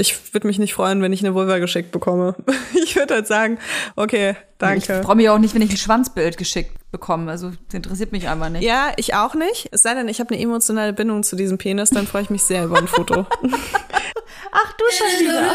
ich würde mich nicht freuen, wenn ich eine Vulva geschickt bekomme. Ich würde halt sagen, okay, danke. Ich freue mich auch nicht, wenn ich ein Schwanzbild geschickt bekomme. Also das interessiert mich einfach nicht. Ja, ich auch nicht. Es sei denn, ich habe eine emotionale Bindung zu diesem Penis, dann freue ich mich sehr über ein Foto. Ach du schon wieder.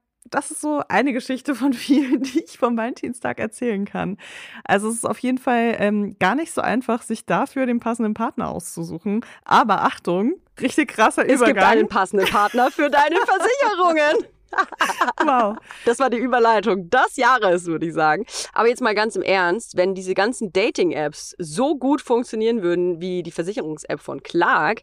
das ist so eine Geschichte von vielen, die ich vom Valentinstag erzählen kann. Also es ist auf jeden Fall ähm, gar nicht so einfach, sich dafür den passenden Partner auszusuchen. Aber Achtung, richtig krasser Es gibt Übergang. einen passenden Partner für deine Versicherungen. wow. Das war die Überleitung des Jahres, würde ich sagen. Aber jetzt mal ganz im Ernst, wenn diese ganzen Dating-Apps so gut funktionieren würden wie die Versicherungs-App von Clark,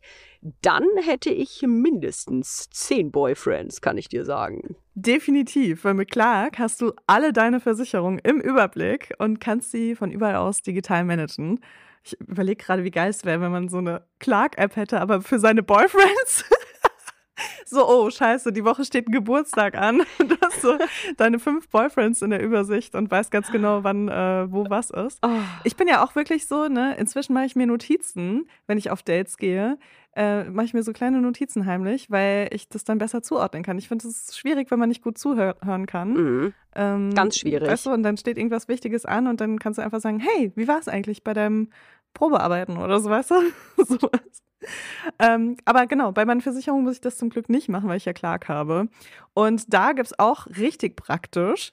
dann hätte ich mindestens zehn Boyfriends, kann ich dir sagen. Definitiv, weil mit Clark hast du alle deine Versicherungen im Überblick und kannst sie von überall aus digital managen. Ich überlege gerade, wie geil es wäre, wenn man so eine Clark-App hätte, aber für seine Boyfriends. So, oh, scheiße, die Woche steht ein Geburtstag an. Du hast so deine fünf Boyfriends in der Übersicht und weißt ganz genau, wann, äh, wo was ist. Oh. Ich bin ja auch wirklich so, ne, inzwischen mache ich mir Notizen, wenn ich auf Dates gehe, äh, mache ich mir so kleine Notizen heimlich, weil ich das dann besser zuordnen kann. Ich finde es schwierig, wenn man nicht gut zuhören kann. Mhm. Ähm, Ganz schwierig. Weißt du, und dann steht irgendwas Wichtiges an und dann kannst du einfach sagen, hey, wie war es eigentlich bei deinem Probearbeiten oder so, weißt du? Sowas. Ähm, aber genau, bei meinen Versicherungen muss ich das zum Glück nicht machen, weil ich ja Clark habe. Und da gibt es auch richtig praktisch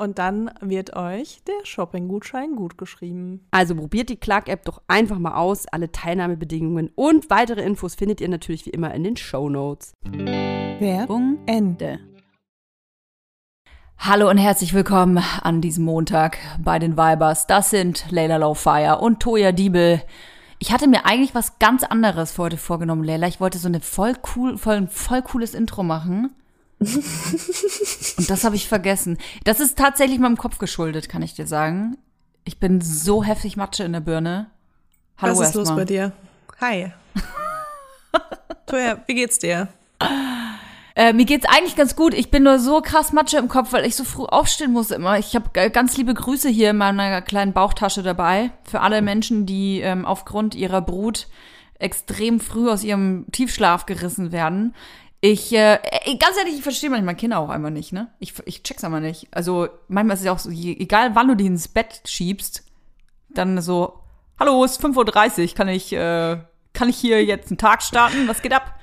Und dann wird euch der Shopping-Gutschein gut geschrieben. Also probiert die Clark-App doch einfach mal aus. Alle Teilnahmebedingungen und weitere Infos findet ihr natürlich wie immer in den Show Notes. Werbung Ende. Hallo und herzlich willkommen an diesem Montag bei den Vibers. Das sind Leila Lowfire und Toya Diebel. Ich hatte mir eigentlich was ganz anderes für heute vorgenommen, Leila. Ich wollte so eine voll cool, voll, voll cooles Intro machen. Und das habe ich vergessen. Das ist tatsächlich meinem Kopf geschuldet, kann ich dir sagen. Ich bin so heftig Matsche in der Birne. Hallo Was ist los erstmal. bei dir? Hi. Toja, wie geht's dir? Äh, mir geht's eigentlich ganz gut. Ich bin nur so krass Matsche im Kopf, weil ich so früh aufstehen muss immer. Ich habe ganz liebe Grüße hier in meiner kleinen Bauchtasche dabei für alle Menschen, die ähm, aufgrund ihrer Brut extrem früh aus ihrem Tiefschlaf gerissen werden. Ich, äh, ey, ganz ehrlich, ich verstehe manchmal Kinder auch einfach nicht, ne? Ich, ich check's aber nicht. Also manchmal ist es ja auch so, je- egal wann du die ins Bett schiebst, dann so, hallo, es ist 5.30 Uhr, kann ich, äh, kann ich hier jetzt einen Tag starten? Was geht ab?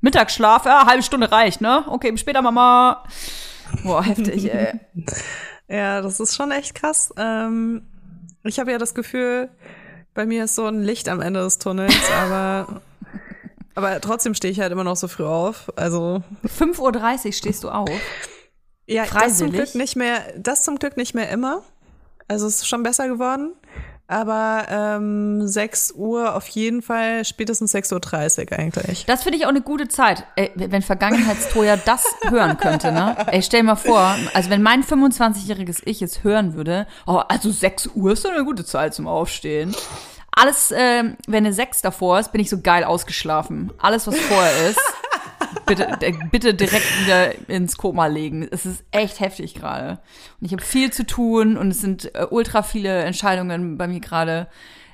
Mittagsschlaf, ja, halbe Stunde reicht, ne? Okay, bis später, Mama. Boah, heftig, ey. Ja, das ist schon echt krass. Ähm, ich habe ja das Gefühl, bei mir ist so ein Licht am Ende des Tunnels, aber, aber trotzdem stehe ich halt immer noch so früh auf. Also 5.30 Uhr stehst du auf. ja, das zum Freiwillig? Glück nicht mehr, das zum Glück nicht mehr immer. Also es ist schon besser geworden. Aber ähm, 6 Uhr auf jeden Fall, spätestens 6.30 Uhr eigentlich. Das finde ich auch eine gute Zeit. Ey, wenn Vergangenheitstoja das hören könnte, ne? Ey, stell dir mal vor, also wenn mein 25-jähriges Ich es hören würde, oh, also 6 Uhr ist doch eine gute Zeit zum Aufstehen. Alles, ähm, wenn eine 6 davor ist, bin ich so geil ausgeschlafen. Alles, was vorher ist, bitte, äh, bitte direkt wieder ins Koma legen. Es ist echt heftig gerade. Und ich habe viel zu tun und es sind äh, ultra viele Entscheidungen bei mir gerade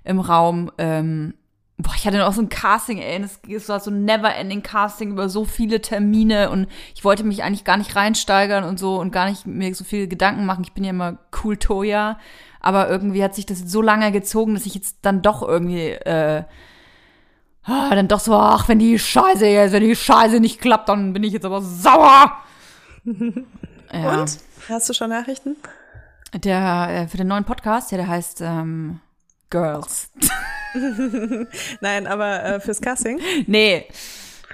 im Raum. Ähm, boah, ich hatte noch so ein Casting, ey, es war so ein never-ending Casting über so viele Termine und ich wollte mich eigentlich gar nicht reinsteigern und so und gar nicht mir so viele Gedanken machen. Ich bin ja immer cool Toya, aber irgendwie hat sich das so lange gezogen, dass ich jetzt dann doch irgendwie äh, dann doch so, ach, wenn die Scheiße jetzt, wenn die Scheiße nicht klappt, dann bin ich jetzt aber sauer. ja. Und? Hast du schon Nachrichten? Der äh, für den neuen Podcast, ja, der heißt ähm, Girls. Nein, aber äh, fürs Casting? Nee.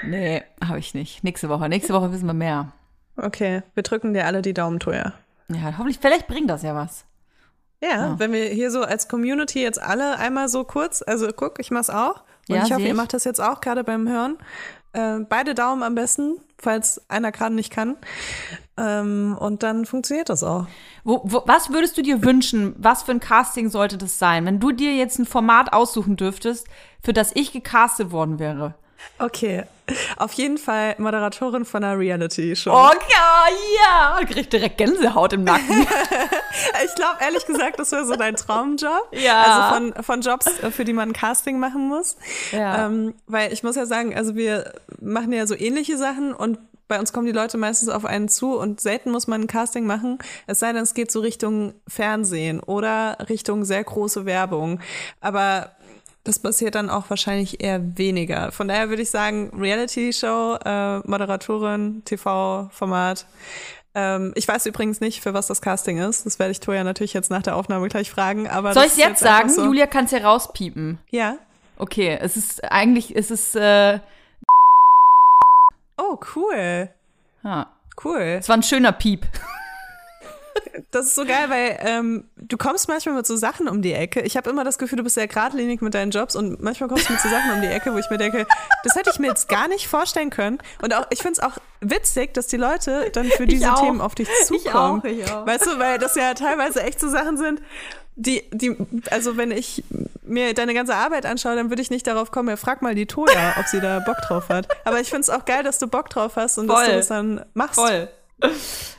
Nee, habe ich nicht. Nächste Woche. Nächste Woche wissen wir mehr. Okay, wir drücken dir alle die Daumen, Toja. Ja, hoffentlich, vielleicht bringt das ja was. Ja, Ja. wenn wir hier so als Community jetzt alle einmal so kurz, also guck, ich mach's auch. Und Ja, ich hoffe, seh ihr ich. macht das jetzt auch gerade beim Hören. Äh, beide Daumen am besten, falls einer gerade nicht kann. Ähm, und dann funktioniert das auch. Wo, wo, was würdest du dir wünschen? Was für ein Casting sollte das sein? Wenn du dir jetzt ein Format aussuchen dürftest, für das ich gecastet worden wäre. Okay, auf jeden Fall Moderatorin von einer Reality-Show. Oh ja, ja. Da krieg ich direkt Gänsehaut im Nacken. Ich glaube, ehrlich gesagt, das wäre so dein Traumjob. Ja. Also von, von Jobs, äh, für die man ein Casting machen muss. Ja. Ähm, weil ich muss ja sagen, also wir machen ja so ähnliche Sachen und bei uns kommen die Leute meistens auf einen zu und selten muss man ein Casting machen. Es sei denn, es geht so Richtung Fernsehen oder Richtung sehr große Werbung. Aber das passiert dann auch wahrscheinlich eher weniger. Von daher würde ich sagen, Reality-Show, äh, Moderatorin, TV-Format. Ähm, ich weiß übrigens nicht, für was das Casting ist. Das werde ich Toja natürlich jetzt nach der Aufnahme gleich fragen. Aber Soll ich jetzt einfach sagen? So. Julia kann es ja rauspiepen. Ja. Okay, es ist eigentlich, es ist, äh, Oh, cool. ja. Cool. es war ein schöner Piep. Das ist so geil, weil ähm, du kommst manchmal mit so Sachen um die Ecke. Ich habe immer das Gefühl, du bist sehr geradlinig mit deinen Jobs und manchmal kommst du mit so Sachen um die Ecke, wo ich mir denke, das hätte ich mir jetzt gar nicht vorstellen können. Und auch, ich finde es auch witzig, dass die Leute dann für diese. Themen auf dich zukommen. auch, ich auch. Weißt du, weil das ja teilweise echt so Sachen sind, die, die, also wenn ich mir deine ganze Arbeit anschaue, dann würde ich nicht darauf kommen, ja, frag mal die Toja, ob sie da Bock drauf hat. Aber ich finde es auch geil, dass du Bock drauf hast und dass Voll. du das dann machst.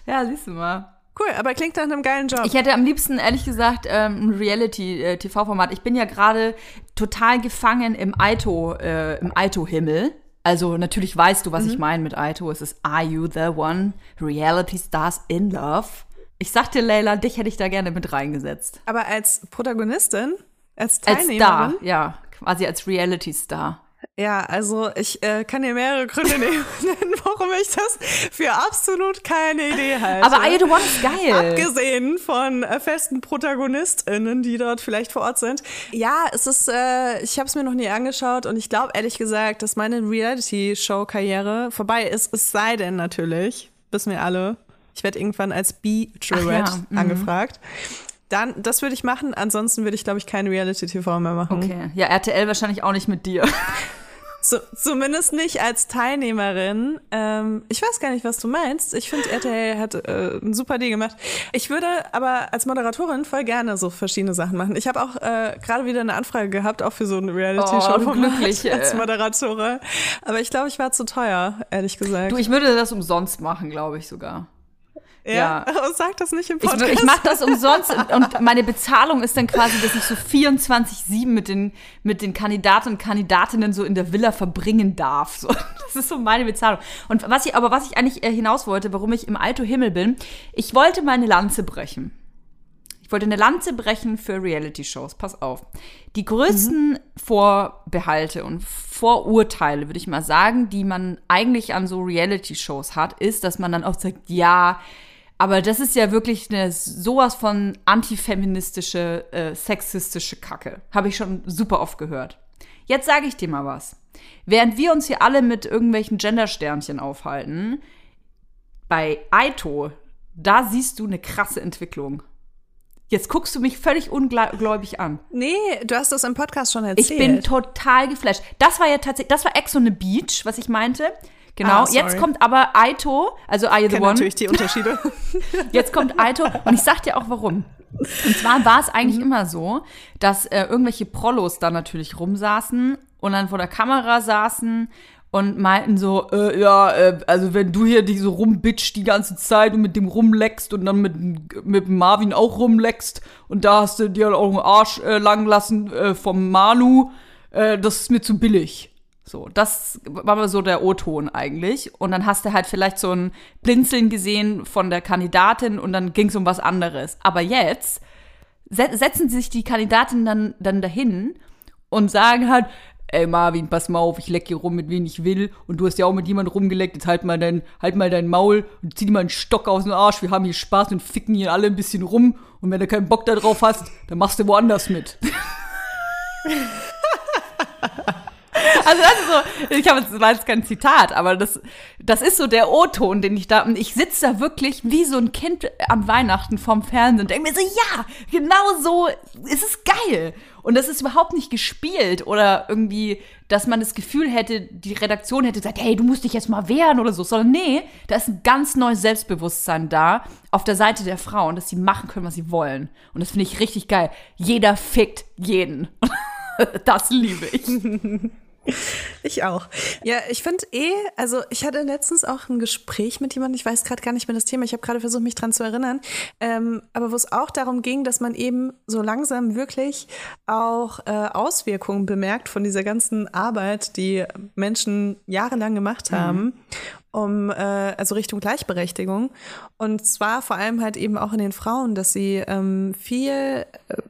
Ja, siehst du mal. Cool, aber klingt nach einem geilen Job. Ich hätte am liebsten, ehrlich gesagt, ähm, ein Reality-TV-Format. Ich bin ja gerade total gefangen im Aito, äh, im Aito-Himmel. Also natürlich weißt du, was ich meine mit Aito. Es ist Are You the One? Reality Stars in Love. Ich sag dir, Leila, dich hätte ich da gerne mit reingesetzt. Aber als Protagonistin, als Als Star, Teilnehmerin? ja. Quasi als Reality-Star. Ja, also ich äh, kann dir mehrere Gründe nehmen, warum ich das für absolut keine Idee halte. Aber You the One ist geil. Abgesehen von äh, festen ProtagonistInnen, die dort vielleicht vor Ort sind. Ja, es ist, äh, ich habe es mir noch nie angeschaut und ich glaube ehrlich gesagt, dass meine Reality-Show-Karriere vorbei ist, es sei denn natürlich, wissen wir alle, ich werde irgendwann als B-Jurette ja, mhm. angefragt. Dann, das würde ich machen, ansonsten würde ich, glaube ich, kein Reality-TV mehr machen. Okay. Ja, RTL wahrscheinlich auch nicht mit dir. So, zumindest nicht als Teilnehmerin. Ähm, ich weiß gar nicht, was du meinst. Ich finde, RTL hat äh, ein super Deal gemacht. Ich würde aber als Moderatorin voll gerne so verschiedene Sachen machen. Ich habe auch äh, gerade wieder eine Anfrage gehabt, auch für so eine Reality-Show Oh, als äh. Moderatorin. Aber ich glaube, ich war zu teuer, ehrlich gesagt. Du, ich würde das umsonst machen, glaube ich sogar. Ja, ja. aber sag das nicht im Ich, Podcast. ich mache das umsonst und, meine Bezahlung ist dann quasi, dass ich so 24-7 mit den, mit den Kandidaten und Kandidatinnen so in der Villa verbringen darf. So, das ist so meine Bezahlung. Und was ich, aber was ich eigentlich äh, hinaus wollte, warum ich im Alto Himmel bin, ich wollte meine Lanze brechen. Ich wollte eine Lanze brechen für Reality-Shows. Pass auf. Die größten Vorbehalte und Vorurteile, würde ich mal sagen, die man eigentlich an so Reality-Shows hat, ist, dass man dann auch sagt, ja, aber das ist ja wirklich eine sowas von antifeministische, äh, sexistische Kacke. Habe ich schon super oft gehört. Jetzt sage ich dir mal was. Während wir uns hier alle mit irgendwelchen Gendersternchen aufhalten, bei Aito, da siehst du eine krasse Entwicklung. Jetzt guckst du mich völlig ungläubig an. nee, du hast das im Podcast schon erzählt. Ich bin total geflasht. Das war ja tatsächlich, das war Ex on the Beach, was ich meinte. Genau. Ah. Jetzt kommt aber Aito, also Ich the One? natürlich die Unterschiede. Jetzt kommt Aito und ich sag dir auch warum. Und zwar war es eigentlich immer so, dass äh, irgendwelche Prollos da natürlich rumsaßen und dann vor der Kamera saßen und meinten so, äh, ja, äh, also wenn du hier dich so rumbitcht die ganze Zeit und mit dem rumleckst und dann mit, mit Marvin auch rumleckst und da hast du dir auch einen Arsch äh, lang lassen äh, vom Manu, äh, das ist mir zu billig. So, das war mal so der O-Ton eigentlich. Und dann hast du halt vielleicht so ein Blinzeln gesehen von der Kandidatin und dann ging es um was anderes. Aber jetzt se setzen sich die Kandidatinnen dann, dann dahin und sagen halt, ey Marvin, pass mal auf, ich leck hier rum, mit wem ich will. Und du hast ja auch mit jemandem rumgeleckt, jetzt halt mal dein, halt mal dein Maul und zieh dir mal einen Stock aus dem Arsch. Wir haben hier Spaß und ficken hier alle ein bisschen rum. Und wenn du keinen Bock da drauf hast, dann machst du woanders mit. Also das ist so, ich habe jetzt war jetzt kein Zitat, aber das, das ist so der O-Ton, den ich da, und ich sitze da wirklich wie so ein Kind am Weihnachten vorm Fernsehen und denke mir so, ja, genau so, es ist geil. Und das ist überhaupt nicht gespielt oder irgendwie, dass man das Gefühl hätte, die Redaktion hätte gesagt, hey, du musst dich jetzt mal wehren oder so, sondern nee, da ist ein ganz neues Selbstbewusstsein da auf der Seite der Frauen, dass sie machen können, was sie wollen. Und das finde ich richtig geil. Jeder fickt jeden. Das liebe ich. Ich auch. Ja, ich finde eh, also ich hatte letztens auch ein Gespräch mit jemandem, ich weiß gerade gar nicht mehr das Thema, ich habe gerade versucht, mich dran zu erinnern, ähm, aber wo es auch darum ging, dass man eben so langsam wirklich auch äh, Auswirkungen bemerkt von dieser ganzen Arbeit, die Menschen jahrelang gemacht haben, um äh, also Richtung Gleichberechtigung. Und zwar vor allem halt eben auch in den Frauen, dass sie ähm, viel äh,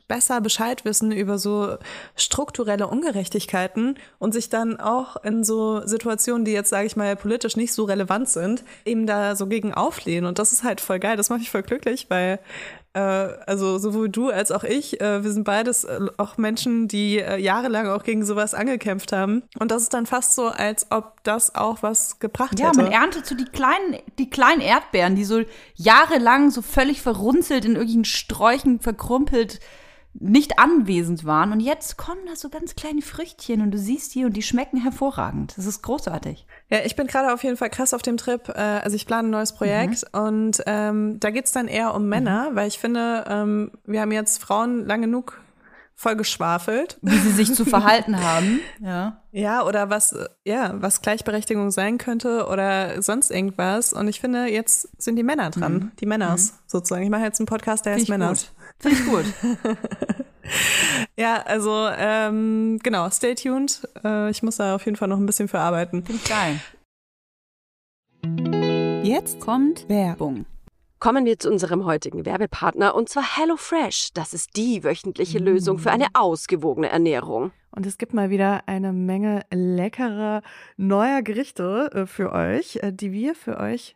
besser Bescheid wissen über so strukturelle Ungerechtigkeiten und sich dann auch in so Situationen, die jetzt, sage ich mal, politisch nicht so relevant sind, eben da so gegen auflehnen. Und das ist halt voll geil. Das macht mich voll glücklich, weil also sowohl du als auch ich, äh, wir sind beides äh, auch Menschen, die äh, jahrelang auch gegen sowas angekämpft haben. Und das ist dann fast so, als ob das auch was gebracht Ja, hätte. man erntet so die kleinen, die kleinen Erdbeeren, die so jahrelang so völlig verrunzelt in irgendwelchen Sträuchen verkrumpelt nicht anwesend waren. Und jetzt kommen da so ganz kleine Früchtchen und du siehst die und die schmecken hervorragend. Das ist großartig. Ja, ich bin gerade auf jeden Fall krass auf dem Trip. Äh, also ich plane ein neues Projekt und ähm, da geht's dann eher um Männer, weil ich finde, ähm, wir haben jetzt Frauen lang genug voll geschwafelt. Wie sie sich zu verhalten haben. Ja. Ja, oder was, ja, was Gleichberechtigung sein könnte oder sonst irgendwas. Und ich finde, jetzt sind die Männer dran. Die Männers sozusagen. Ich mache jetzt einen Podcast, der heißt Männers. gut. Finde ich gut. Ja, also ähm, genau, stay tuned. Äh, ich muss da auf jeden Fall noch ein bisschen für arbeiten. Finde ich geil. Jetzt kommt Werbung. Kommen wir zu unserem heutigen Werbepartner und zwar HelloFresh. Das ist die wöchentliche Lösung für eine ausgewogene Ernährung. Und es gibt mal wieder eine Menge leckerer neuer Gerichte äh, für euch, äh, die wir für euch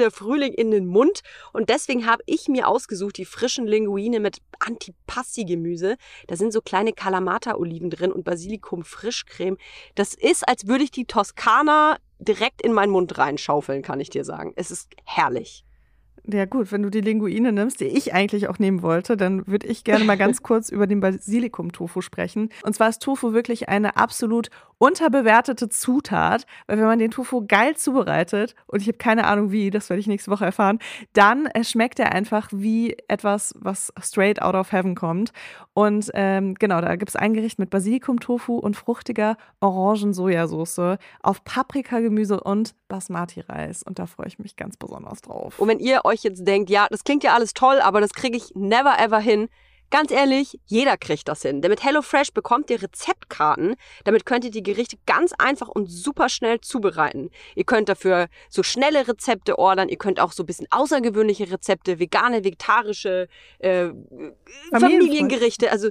der Frühling in den Mund. Und deswegen habe ich mir ausgesucht die frischen Linguine mit Antipasti-Gemüse. Da sind so kleine Kalamata-Oliven drin und Basilikum-Frischcreme. Das ist, als würde ich die Toskana direkt in meinen Mund reinschaufeln, kann ich dir sagen. Es ist herrlich. Ja gut, wenn du die Linguine nimmst, die ich eigentlich auch nehmen wollte, dann würde ich gerne mal ganz kurz über den Basilikum-Tofu sprechen. Und zwar ist Tofu wirklich eine absolut unterbewertete Zutat, weil wenn man den Tofu geil zubereitet, und ich habe keine Ahnung wie, das werde ich nächste Woche erfahren, dann äh, schmeckt er einfach wie etwas, was straight out of heaven kommt. Und ähm, genau, da gibt es ein Gericht mit Basilikum-Tofu und fruchtiger Orangen-Sojasauce auf Paprikagemüse und Basmati-Reis. Und da freue ich mich ganz besonders drauf. Und wenn ihr euch jetzt denkt, ja, das klingt ja alles toll, aber das kriege ich never ever hin. Ganz ehrlich, jeder kriegt das hin. Denn mit HelloFresh bekommt ihr Rezeptkarten. Damit könnt ihr die Gerichte ganz einfach und super schnell zubereiten. Ihr könnt dafür so schnelle Rezepte ordern. Ihr könnt auch so ein bisschen außergewöhnliche Rezepte, vegane, vegetarische, äh, Familiengerichte. Also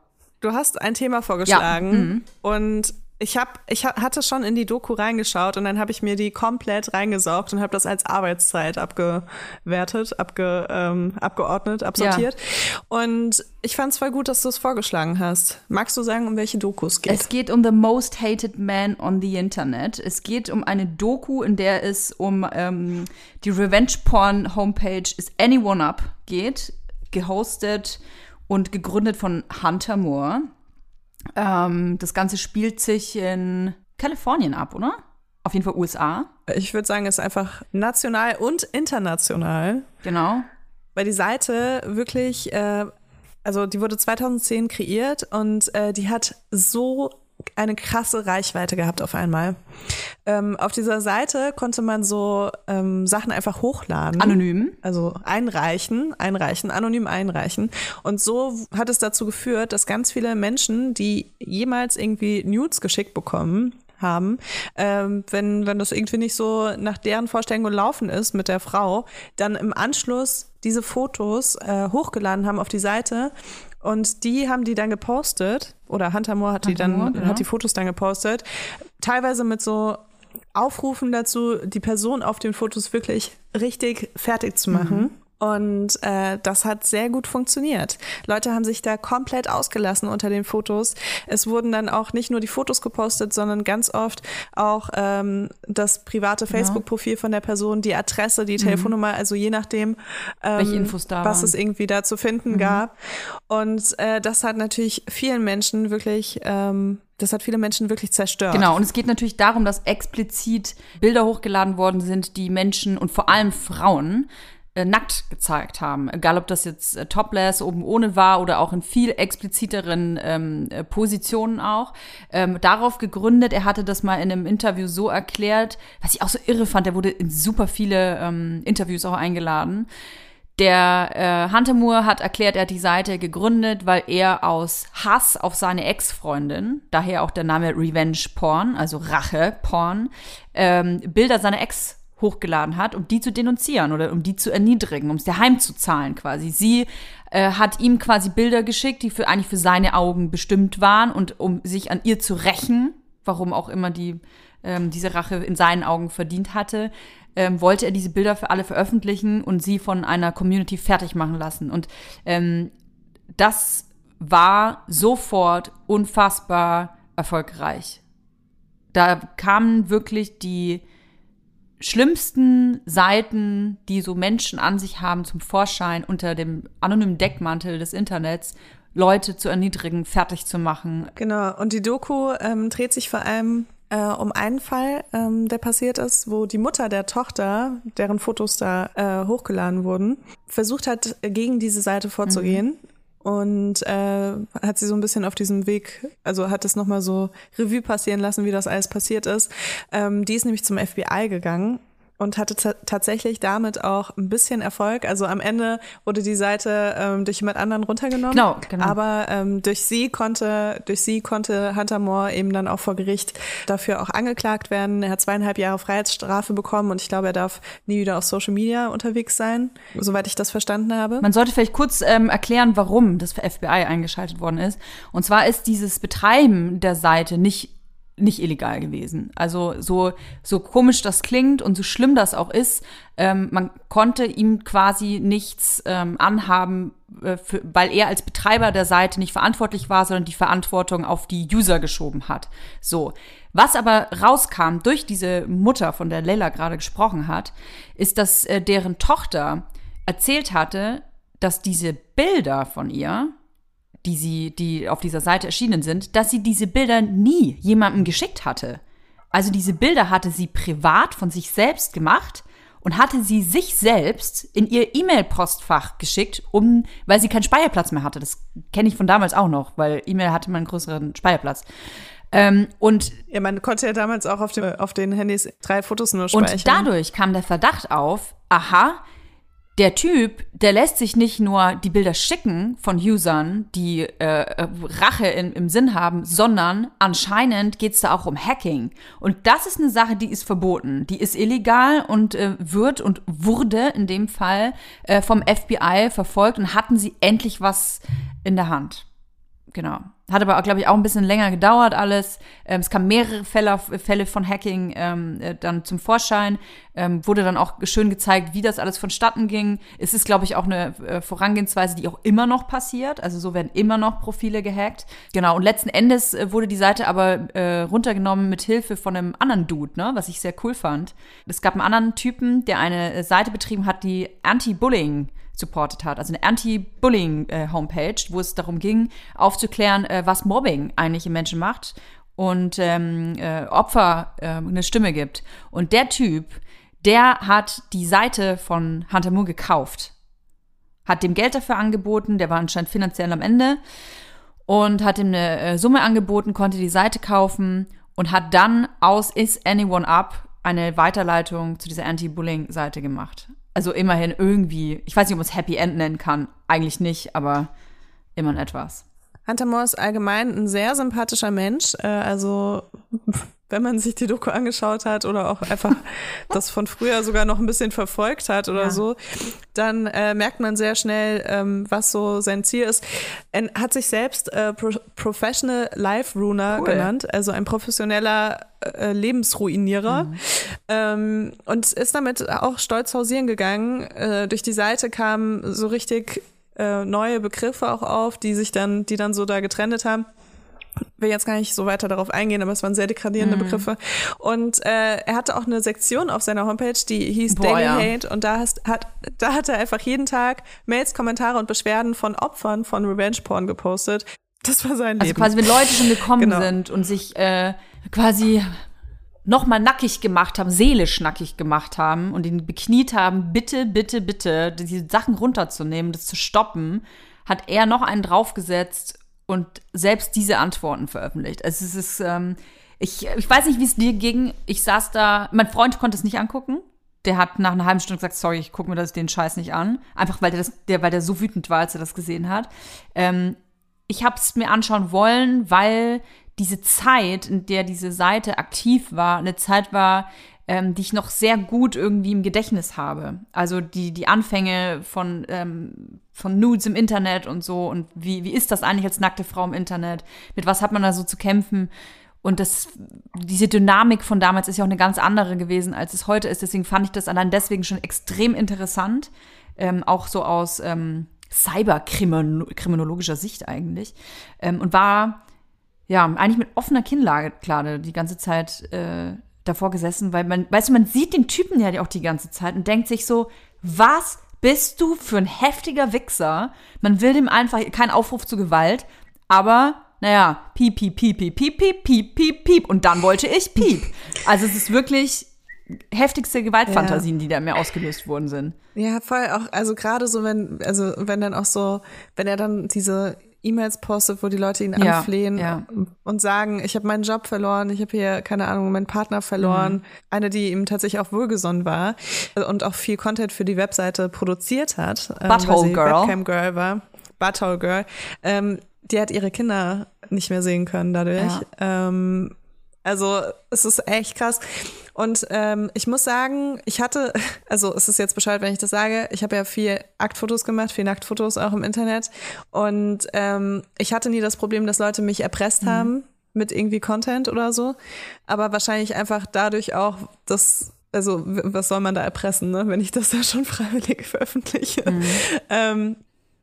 Du hast ein Thema vorgeschlagen mhm. und ich habe ich ha- hatte schon in die Doku reingeschaut und dann habe ich mir die komplett reingesaugt und habe das als Arbeitszeit abgewertet, abge, ähm, abgeordnet, absortiert. Und ich fand es voll gut, dass du es vorgeschlagen hast. Magst du sagen, um welche Doku es geht? Es geht um The Most Hated Man on the Internet. Es geht um eine Doku, in der es um ähm, die Revenge-Porn-Homepage Is Anyone Up geht, gehostet und gegründet von Hunter Moore. Ähm, das Ganze spielt sich in Kalifornien ab, oder? Auf jeden Fall USA. ich würde sagen, es ist einfach national und international. Genau. weil die Seite wirklich, äh, also die wurde 2010 kreiert und äh, die hat so eine krasse Reichweite gehabt auf einmal. Ähm, auf dieser Seite konnte man so ähm, Sachen einfach hochladen. Anonym. Also einreichen, einreichen, anonym einreichen. Und so hat es dazu geführt, dass ganz viele Menschen, die jemals irgendwie Nudes geschickt bekommen, haben, ähm, wenn, wenn das irgendwie nicht so nach deren Vorstellung gelaufen ist mit der Frau, dann im Anschluss diese Fotos äh, hochgeladen haben auf die Seite und die haben die dann gepostet oder Hunter Moore hat die Hunter dann Moore, genau. hat die Fotos dann gepostet, teilweise mit so Aufrufen dazu, die Person auf den Fotos wirklich richtig fertig zu machen. Und äh, das hat sehr gut funktioniert. Leute haben sich da komplett ausgelassen unter den Fotos. Es wurden dann auch nicht nur die Fotos gepostet, sondern ganz oft auch ähm, das private Facebook-Profil von der Person, die Adresse, die Telefonnummer, also je nachdem, ähm, was waren. es irgendwie da zu finden gab. Und äh, das hat natürlich vielen Menschen wirklich, ähm, das hat viele Menschen wirklich zerstört. Genau, und es geht natürlich darum, dass explizit Bilder hochgeladen worden sind, die Menschen und vor allem Frauen äh, nackt gezeigt haben. Egal, ob das jetzt äh, topless oben ohne war oder auch in viel expliziteren ähm, äh, Positionen auch. Ähm, darauf gegründet, er hatte das mal in einem Interview so erklärt, was ich auch so irre fand, er wurde in super viele ähm, Interviews auch eingeladen. Der äh, Hunter Moore hat erklärt, er hat die Seite gegründet, weil er aus Hass auf seine Ex-Freundin, daher auch der Name Revenge Porn, also Rache Porn, ähm, Bilder seiner Ex hochgeladen hat, um die zu denunzieren oder um die zu erniedrigen, um es dir heimzuzahlen quasi. Sie äh, hat ihm quasi Bilder geschickt, die für eigentlich für seine Augen bestimmt waren und um sich an ihr zu rächen, warum auch immer die ähm, diese Rache in seinen Augen verdient hatte, ähm, wollte er diese Bilder für alle veröffentlichen und sie von einer Community fertig machen lassen. Und ähm, das war sofort unfassbar erfolgreich. Da kamen wirklich die schlimmsten Seiten, die so Menschen an sich haben, zum Vorschein unter dem anonymen Deckmantel des Internets, Leute zu erniedrigen, fertig zu machen. Genau, und die Doku ähm, dreht sich vor allem äh, um einen Fall, ähm, der passiert ist, wo die Mutter der Tochter, deren Fotos da äh, hochgeladen wurden, versucht hat, gegen diese Seite vorzugehen. Mhm und äh, hat sie so ein bisschen auf diesem Weg, also hat es nochmal so Revue passieren lassen, wie das alles passiert ist. Ähm, die ist nämlich zum FBI gegangen und hatte tatsächlich damit auch ein bisschen Erfolg. Also am Ende wurde die Seite ähm, durch jemand anderen runtergenommen. Genau, genau. Aber ähm, durch sie konnte, durch sie konnte Hunter Moore eben dann auch vor Gericht dafür auch angeklagt werden. Er hat zweieinhalb Jahre Freiheitsstrafe bekommen und ich glaube, er darf nie wieder auf Social Media unterwegs sein, soweit ich das verstanden habe. Man sollte vielleicht kurz ähm, erklären, warum das FBI eingeschaltet worden ist. Und zwar ist dieses Betreiben der Seite nicht nicht illegal gewesen. Also so, so komisch das klingt und so schlimm das auch ist, ähm, man konnte ihm quasi nichts ähm, anhaben, äh, für, weil er als Betreiber der Seite nicht verantwortlich war, sondern die Verantwortung auf die User geschoben hat. So. Was aber rauskam durch diese Mutter, von der Leila gerade gesprochen hat, ist, dass äh, deren Tochter erzählt hatte, dass diese Bilder von ihr, die sie, die auf dieser Seite erschienen sind, dass sie diese Bilder nie jemandem geschickt hatte. Also diese Bilder hatte sie privat von sich selbst gemacht und hatte sie sich selbst in ihr E-Mail-Postfach geschickt, um, weil sie keinen Speicherplatz mehr hatte. Das kenne ich von damals auch noch, weil E-Mail hatte man einen größeren Speicherplatz. Ähm, und ja, man konnte ja damals auch auf, dem, auf den Handys drei Fotos nur speichern. Und dadurch kam der Verdacht auf, aha, der Typ, der lässt sich nicht nur die Bilder schicken von Usern, die äh, Rache in, im Sinn haben, sondern anscheinend geht es da auch um Hacking. Und das ist eine Sache, die ist verboten. Die ist illegal und äh, wird und wurde in dem Fall äh, vom FBI verfolgt und hatten sie endlich was in der Hand. Genau. Hat aber, glaube ich, auch ein bisschen länger gedauert alles. Ähm, es kamen mehrere Fälle, Fälle von Hacking ähm, äh, dann zum Vorschein. Ähm, wurde dann auch schön gezeigt, wie das alles vonstatten ging. Es ist, glaube ich, auch eine äh, Vorangehensweise, die auch immer noch passiert. Also so werden immer noch Profile gehackt. Genau. Und letzten Endes äh, wurde die Seite aber äh, runtergenommen mit Hilfe von einem anderen Dude, ne? was ich sehr cool fand. Es gab einen anderen Typen, der eine Seite betrieben hat, die Anti-Bullying supportet hat. Also eine Anti-Bullying-Homepage, wo es darum ging, aufzuklären, äh, was Mobbing eigentlich im Menschen macht und ähm, äh, Opfer äh, eine Stimme gibt. Und der Typ, der hat die Seite von Hunter Moore gekauft, hat dem Geld dafür angeboten, der war anscheinend finanziell am Ende und hat ihm eine äh, Summe angeboten, konnte die Seite kaufen und hat dann aus Is Anyone Up eine Weiterleitung zu dieser Anti-Bullying-Seite gemacht. Also immerhin irgendwie, ich weiß nicht, ob man es Happy End nennen kann, eigentlich nicht, aber immerhin etwas. Hunter Moore ist allgemein ein sehr sympathischer Mensch. Äh, also wenn man sich die Doku angeschaut hat oder auch einfach das von früher sogar noch ein bisschen verfolgt hat oder ja. so, dann äh, merkt man sehr schnell, ähm, was so sein Ziel ist. Er hat sich selbst äh, Pro Professional Life Ruiner cool. genannt, also ein professioneller äh, Lebensruinierer mhm. ähm, und ist damit auch stolz hausieren gegangen. Äh, durch die Seite kam so richtig äh, neue Begriffe auch auf, die sich dann, die dann so da getrennt haben will jetzt gar nicht so weiter darauf eingehen, aber es waren sehr degradierende mm. Begriffe. Und äh, er hatte auch eine Sektion auf seiner Homepage, die hieß Boah, Daily ja. Hate und da, hast, hat, da hat er einfach jeden Tag Mails, Kommentare und Beschwerden von Opfern von Revenge Porn gepostet. Das war sein also Leben. Also quasi, wenn Leute schon gekommen genau. sind und sich äh, quasi nochmal nackig gemacht haben, seelisch nackig gemacht haben und ihn bekniet haben, bitte, bitte, bitte, diese Sachen runterzunehmen, das zu stoppen, hat er noch einen draufgesetzt und selbst diese Antworten veröffentlicht. Also es ist, ähm, ich, ich weiß nicht, wie es dir ging. Ich saß da, mein Freund konnte es nicht angucken. Der hat nach einer halben Stunde gesagt, sorry, ich gucke mir das, den Scheiß nicht an. Einfach weil der, das, der, weil der so wütend war, als er das gesehen hat. Ähm, ich habe es mir anschauen wollen, weil diese Zeit, in der diese Seite aktiv war, eine Zeit war, ähm, die ich noch sehr gut irgendwie im Gedächtnis habe. Also die, die Anfänge von, ähm, von Nudes im Internet und so und wie, wie ist das eigentlich als nackte Frau im Internet? Mit was hat man da so zu kämpfen? Und das, diese Dynamik von damals ist ja auch eine ganz andere gewesen, als es heute ist. Deswegen fand ich das allein deswegen schon extrem interessant. Ähm, auch so aus ähm, cyberkriminologischer Sicht eigentlich. Ähm, und war ja eigentlich mit offener Kinnlade die ganze Zeit äh, davor gesessen, weil man, weißt du, man sieht den Typen ja auch die ganze Zeit und denkt sich so, was bist du für ein heftiger Wichser? Man will dem einfach keinen Aufruf zu Gewalt, aber naja, piep, piep, piep, piep, piep, piep, piep, piep, piep. Und dann wollte ich piep. Also es ist wirklich heftigste Gewaltfantasien, ja. die da mir ausgelöst worden sind. Ja, voll auch, also gerade so, wenn, also wenn dann auch so, wenn er dann diese E-Mails postet, wo die Leute ihn ja, anflehen ja. und sagen, ich habe meinen Job verloren, ich habe hier, keine Ahnung, meinen Partner verloren. Mhm. Eine, die ihm tatsächlich auch wohlgesonnen war und auch viel Content für die Webseite produziert hat. Ähm, Butthole ähm, Girl. Webcam Girl war. Butthole Girl. Ähm, die hat ihre Kinder nicht mehr sehen können dadurch. Ja. Ähm, also es ist echt krass. Und ähm, ich muss sagen, ich hatte, also es ist jetzt Bescheid, wenn ich das sage, ich habe ja viel Aktfotos gemacht, viel Nacktfotos auch im Internet. Und ähm, ich hatte nie das Problem, dass Leute mich erpresst mhm. haben mit irgendwie Content oder so. Aber wahrscheinlich einfach dadurch auch, dass also was soll man da erpressen, ne, wenn ich das da schon freiwillig veröffentliche. Mhm. Ähm,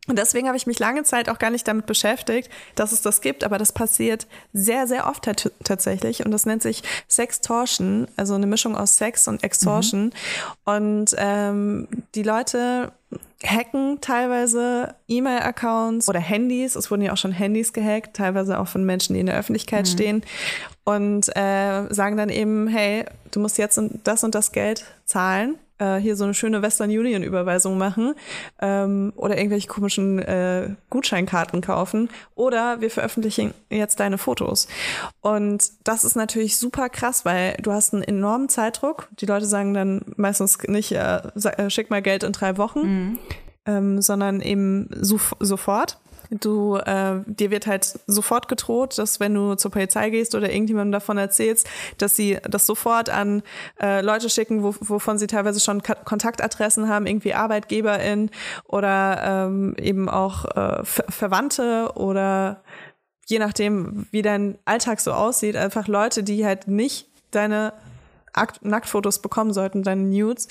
und deswegen habe ich mich lange Zeit auch gar nicht damit beschäftigt, dass es das gibt, aber das passiert sehr, sehr oft tatsächlich. Und das nennt sich Sextortion, also eine Mischung aus Sex und Extortion. Mhm. Und ähm, die Leute hacken teilweise E-Mail-Accounts oder Handys. Es wurden ja auch schon Handys gehackt, teilweise auch von Menschen, die in der Öffentlichkeit mhm. stehen. Und äh, sagen dann eben, hey, du musst jetzt das und das Geld zahlen äh, hier so eine schöne Western Union Überweisung machen ähm, oder irgendwelche komischen äh, Gutscheinkarten kaufen oder wir veröffentlichen jetzt deine Fotos. Und das ist natürlich super krass, weil du hast einen enormen Zeitdruck. Die Leute sagen dann meistens nicht, äh, äh schick mal Geld in drei Wochen, mhm. ähm, sondern eben so, sofort. Du, äh, dir wird halt sofort gedroht, dass wenn du zur Polizei gehst oder irgendjemandem davon erzählst, dass sie das sofort an äh, Leute schicken, wo, wovon sie teilweise schon Ka Kontaktadressen haben, irgendwie ArbeitgeberInnen oder ähm, eben auch äh, Ver Verwandte oder je nachdem, wie dein Alltag so aussieht, einfach Leute, die halt nicht deine Akt Nacktfotos bekommen sollten, deine Nudes.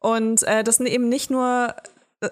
Und äh, das sind eben nicht nur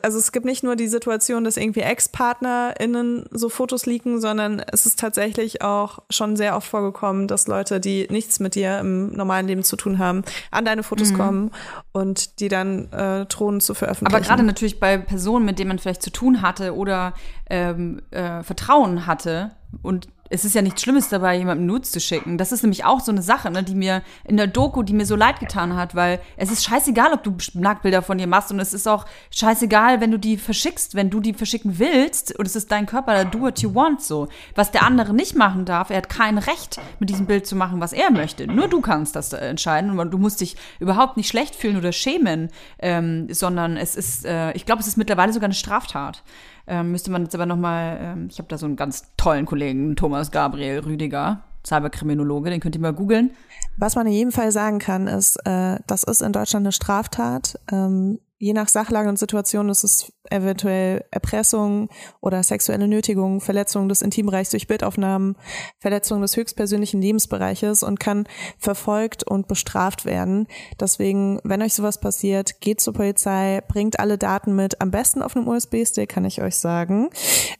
also es gibt nicht nur die Situation, dass irgendwie Ex-PartnerInnen so Fotos leaken, sondern es ist tatsächlich auch schon sehr oft vorgekommen, dass Leute, die nichts mit dir im normalen Leben zu tun haben, an deine Fotos mhm. kommen und die dann äh, drohen zu veröffentlichen. Aber gerade natürlich bei Personen, mit denen man vielleicht zu tun hatte oder ähm, äh, Vertrauen hatte und es ist ja nichts Schlimmes dabei, jemandem Nudes zu schicken. Das ist nämlich auch so eine Sache, ne, die mir in der Doku, die mir so leid getan hat, weil es ist scheißegal, ob du Nacktbilder von dir machst und es ist auch scheißegal, wenn du die verschickst, wenn du die verschicken willst und es ist dein Körper, do what you want so. Was der andere nicht machen darf, er hat kein Recht, mit diesem Bild zu machen, was er möchte. Nur du kannst das entscheiden und du musst dich überhaupt nicht schlecht fühlen oder schämen, ähm, sondern es ist, äh, ich glaube, es ist mittlerweile sogar eine Straftat. Ähm, müsste man jetzt aber nochmal, ähm, ich habe da so einen ganz tollen Kollegen, Thomas Gabriel Rüdiger, Cyberkriminologe, den könnt ihr mal googeln. Was man in jedem Fall sagen kann, ist, äh, das ist in Deutschland eine Straftat. Ähm, je nach Sachlage und Situation ist es eventuell Erpressung oder sexuelle Nötigung, Verletzung des Intimbereichs durch Bildaufnahmen, Verletzung des höchstpersönlichen Lebensbereiches und kann verfolgt und bestraft werden. Deswegen, wenn euch sowas passiert, geht zur Polizei, bringt alle Daten mit, am besten auf einem USB-Stick, kann ich euch sagen,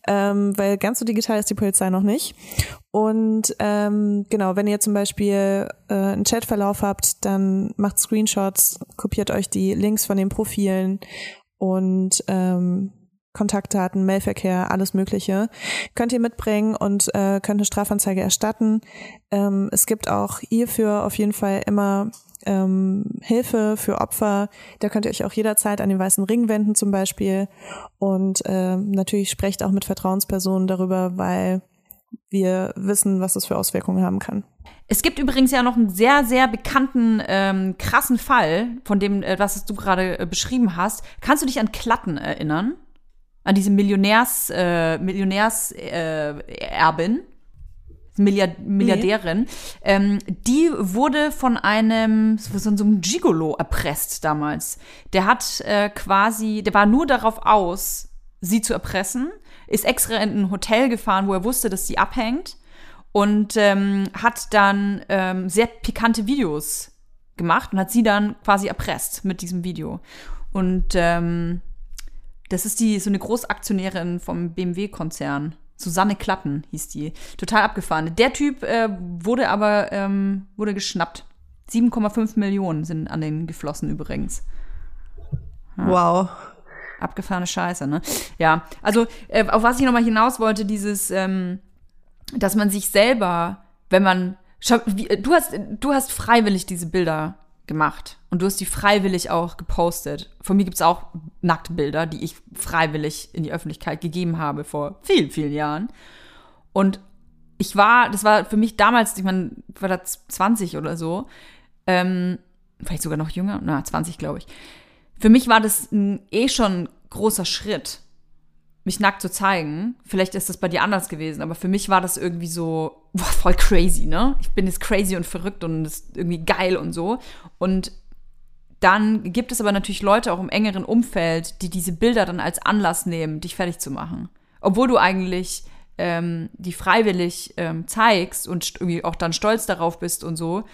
ähm, weil ganz so digital ist die Polizei noch nicht. Und ähm, genau, wenn ihr zum Beispiel äh, einen Chatverlauf habt, dann macht Screenshots, kopiert euch die Links von den Profilen und ähm, Kontaktdaten, Mailverkehr, alles Mögliche, könnt ihr mitbringen und äh, könnt eine Strafanzeige erstatten. Ähm, es gibt auch hierfür auf jeden Fall immer ähm, Hilfe für Opfer. Da könnt ihr euch auch jederzeit an den weißen Ring wenden zum Beispiel. Und ähm, natürlich sprecht auch mit Vertrauenspersonen darüber, weil wir wissen, was das für Auswirkungen haben kann. Es gibt übrigens ja noch einen sehr, sehr bekannten, ähm, krassen Fall, von dem, äh, was du gerade äh, beschrieben hast. Kannst du dich an Klatten erinnern? An diese Millionärs, äh, Millionärserbin? Äh, Milliard Milliardärin, ähm, die wurde von einem, so so einem Gigolo erpresst damals. Der hat äh, quasi, der war nur darauf aus, sie zu erpressen, ist extra in ein Hotel gefahren, wo er wusste, dass sie abhängt und ähm, hat dann ähm, sehr pikante Videos gemacht und hat sie dann quasi erpresst mit diesem Video. Und ähm, das ist die so eine Großaktionärin vom BMW-Konzern. Susanne Klatten hieß die. Total abgefahren. Der Typ äh, wurde aber ähm, wurde geschnappt. 7,5 Millionen sind an den geflossen übrigens. Wow. Abgefahrene Scheiße, ne? Ja, also äh, auf was ich nochmal hinaus wollte, dieses, ähm, dass man sich selber, wenn man, wie, du hast, du hast freiwillig diese Bilder gemacht und du hast die freiwillig auch gepostet. Von mir gibt's auch Nacktbilder, die ich freiwillig in die Öffentlichkeit gegeben habe vor vielen, vielen Jahren. Und ich war, das war für mich damals, ich meine, war da 20 oder so, ähm, vielleicht sogar noch jünger, na, 20 glaube ich. Für mich war das ein, eh schon großer Schritt, mich nackt zu zeigen. Vielleicht ist das bei dir anders gewesen, aber für mich war das irgendwie so boah, voll crazy, ne? Ich bin jetzt crazy und verrückt und ist irgendwie geil und so. Und dann gibt es aber natürlich Leute auch im engeren Umfeld, die diese Bilder dann als Anlass nehmen, dich fertig zu machen. Obwohl du eigentlich ähm, die freiwillig ähm, zeigst und irgendwie auch dann stolz darauf bist und so,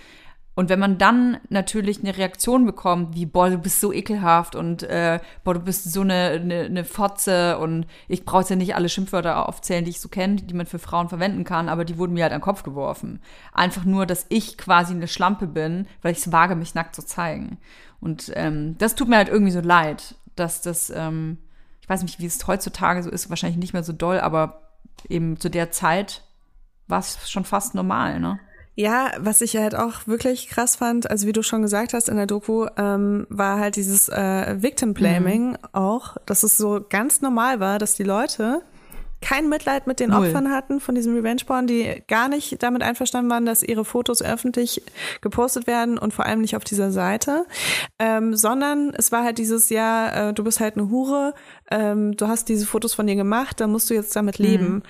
und wenn man dann natürlich eine Reaktion bekommt, wie, boah, du bist so ekelhaft und äh, boah, du bist so eine, eine, eine Fotze und ich brauche ja nicht alle Schimpfwörter aufzählen, die ich so kenne, die man für Frauen verwenden kann, aber die wurden mir halt an den Kopf geworfen. Einfach nur, dass ich quasi eine Schlampe bin, weil ich es wage, mich nackt zu zeigen. Und ähm, das tut mir halt irgendwie so leid, dass das, ähm, ich weiß nicht, wie es heutzutage so ist, wahrscheinlich nicht mehr so doll, aber eben zu der Zeit war es schon fast normal, ne? Ja, was ich halt auch wirklich krass fand, also wie du schon gesagt hast in der Doku, ähm, war halt dieses äh, Victim Blaming mhm. auch, dass es so ganz normal war, dass die Leute kein Mitleid mit den Null. Opfern hatten von diesem Revenge Porn, die gar nicht damit einverstanden waren, dass ihre Fotos öffentlich gepostet werden und vor allem nicht auf dieser Seite, ähm, sondern es war halt dieses Jahr, äh, du bist halt eine Hure, ähm, du hast diese Fotos von dir gemacht, dann musst du jetzt damit leben. Mhm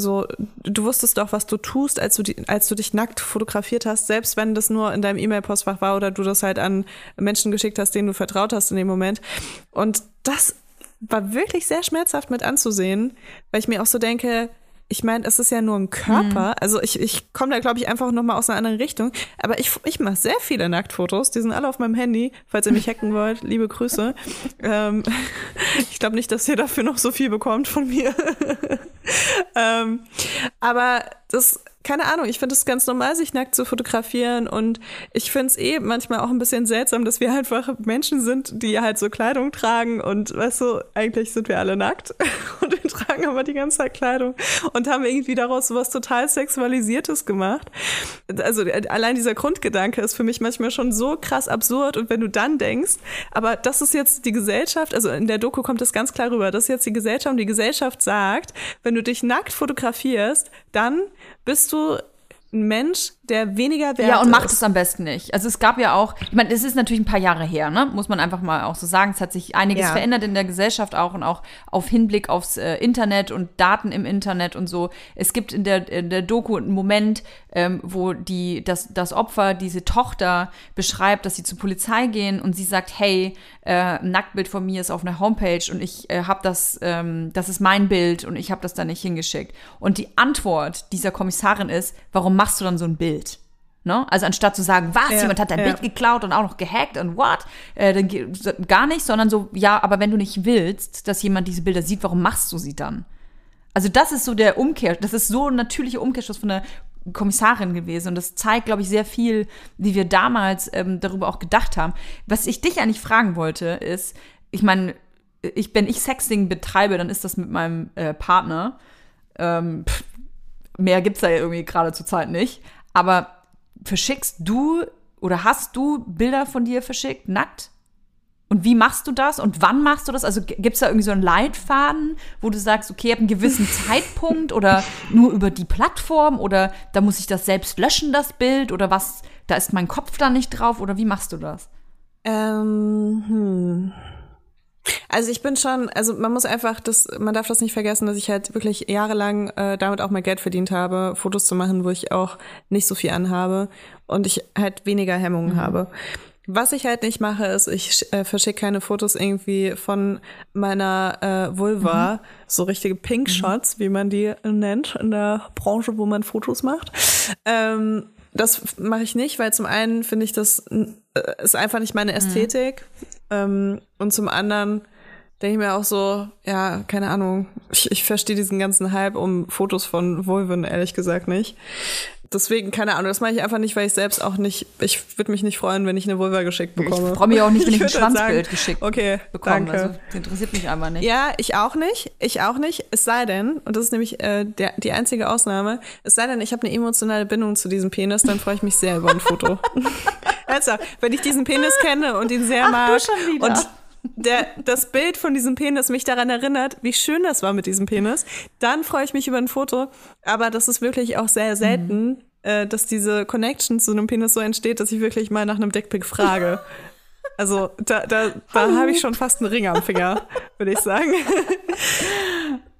so, du wusstest doch, was du tust, als du, die, als du dich nackt fotografiert hast, selbst wenn das nur in deinem E-Mail-Postfach war oder du das halt an Menschen geschickt hast, denen du vertraut hast in dem Moment. Und das war wirklich sehr schmerzhaft mit anzusehen, weil ich mir auch so denke, ich meine, es ist ja nur ein Körper. Mhm. Also ich, ich komme da, glaube ich, einfach noch mal aus einer anderen Richtung. Aber ich, ich mache sehr viele Nacktfotos. Die sind alle auf meinem Handy. Falls ihr mich hacken wollt, liebe Grüße. Ähm, ich glaube nicht, dass ihr dafür noch so viel bekommt von mir. ähm, aber das keine Ahnung, ich finde es ganz normal, sich nackt zu fotografieren und ich finde es eh manchmal auch ein bisschen seltsam, dass wir einfach Menschen sind, die halt so Kleidung tragen und weißt du, eigentlich sind wir alle nackt und wir tragen aber die ganze Zeit Kleidung und haben irgendwie daraus sowas total Sexualisiertes gemacht. Also allein dieser Grundgedanke ist für mich manchmal schon so krass absurd und wenn du dann denkst, aber das ist jetzt die Gesellschaft, also in der Doku kommt das ganz klar rüber, das ist jetzt die Gesellschaft und die Gesellschaft sagt, wenn du dich nackt fotografierst, dann bist du ein Mensch, der weniger wert ist. Ja, und macht es am besten nicht. Also es gab ja auch, ich meine, es ist natürlich ein paar Jahre her, ne? Muss man einfach mal auch so sagen. Es hat sich einiges ja. verändert in der Gesellschaft auch und auch auf Hinblick aufs äh, Internet und Daten im Internet und so. Es gibt in der, in der Doku einen Moment, ähm, wo die, das, das Opfer, diese Tochter, beschreibt, dass sie zur Polizei gehen und sie sagt, hey, äh, ein Nacktbild von mir ist auf einer Homepage und ich äh, habe das, ähm, das ist mein Bild und ich habe das da nicht hingeschickt. Und die Antwort dieser Kommissarin ist, warum machst du dann so ein Bild? Ne? Also anstatt zu sagen, was, ja, jemand hat dein ja. Bild geklaut und auch noch gehackt und what, äh, dann gar nicht, sondern so, ja, aber wenn du nicht willst, dass jemand diese Bilder sieht, warum machst du sie dann? Also das ist so der Umkehr, das ist so ein natürlicher Umkehrschluss von der Kommissarin gewesen und das zeigt, glaube ich, sehr viel, wie wir damals ähm, darüber auch gedacht haben. Was ich dich eigentlich fragen wollte, ist, ich meine, ich, wenn ich Sexting betreibe, dann ist das mit meinem äh, Partner. Ähm, pff, mehr gibt's da ja irgendwie gerade zur Zeit nicht. Aber verschickst du oder hast du Bilder von dir verschickt, nackt? Und wie machst du das und wann machst du das? Also gibt es da irgendwie so einen Leitfaden, wo du sagst, okay, ab einem gewissen Zeitpunkt oder nur über die Plattform oder da muss ich das selbst löschen, das Bild oder was, da ist mein Kopf da nicht drauf oder wie machst du das? Ähm, hm. Also ich bin schon, also man muss einfach das, man darf das nicht vergessen, dass ich halt wirklich jahrelang äh, damit auch mal Geld verdient habe, Fotos zu machen, wo ich auch nicht so viel anhabe und ich halt weniger Hemmungen mhm. habe. Was ich halt nicht mache, ist, ich äh, verschicke keine Fotos irgendwie von meiner äh, Vulva, mhm. so richtige Pink Shots, mhm. wie man die nennt in der Branche, wo man Fotos macht. Ähm, das mache ich nicht, weil zum einen finde ich, das äh, ist einfach nicht meine mhm. Ästhetik. Mhm. Ähm, und zum anderen denke ich mir auch so, ja, keine Ahnung, ich, ich verstehe diesen ganzen Hype um Fotos von Vulven ehrlich gesagt nicht. Deswegen, keine Ahnung, das mache ich einfach nicht, weil ich selbst auch nicht, ich würde mich nicht freuen, wenn ich eine Vulva geschickt bekomme. Ich freue mich auch nicht, wenn ich, ich ein Schwanzbild sagen, geschickt okay, bekomme. Danke. Also, das interessiert mich einfach nicht. Ja, ich auch nicht. Ich auch nicht. Es sei denn, und das ist nämlich äh, der, die einzige Ausnahme, es sei denn, ich habe eine emotionale Bindung zu diesem Penis, dann freue ich mich sehr über ein Foto. also, wenn ich diesen Penis kenne und ihn sehr Ach, mag und der, das Bild von diesem Penis mich daran erinnert, wie schön das war mit diesem Penis, dann freue ich mich über ein Foto. Aber das ist wirklich auch sehr selten, mhm. äh, dass diese Connection zu einem Penis so entsteht, dass ich wirklich mal nach einem Dickpick frage. Also da, da, da habe ich schon fast einen Ring am Finger, würde ich sagen.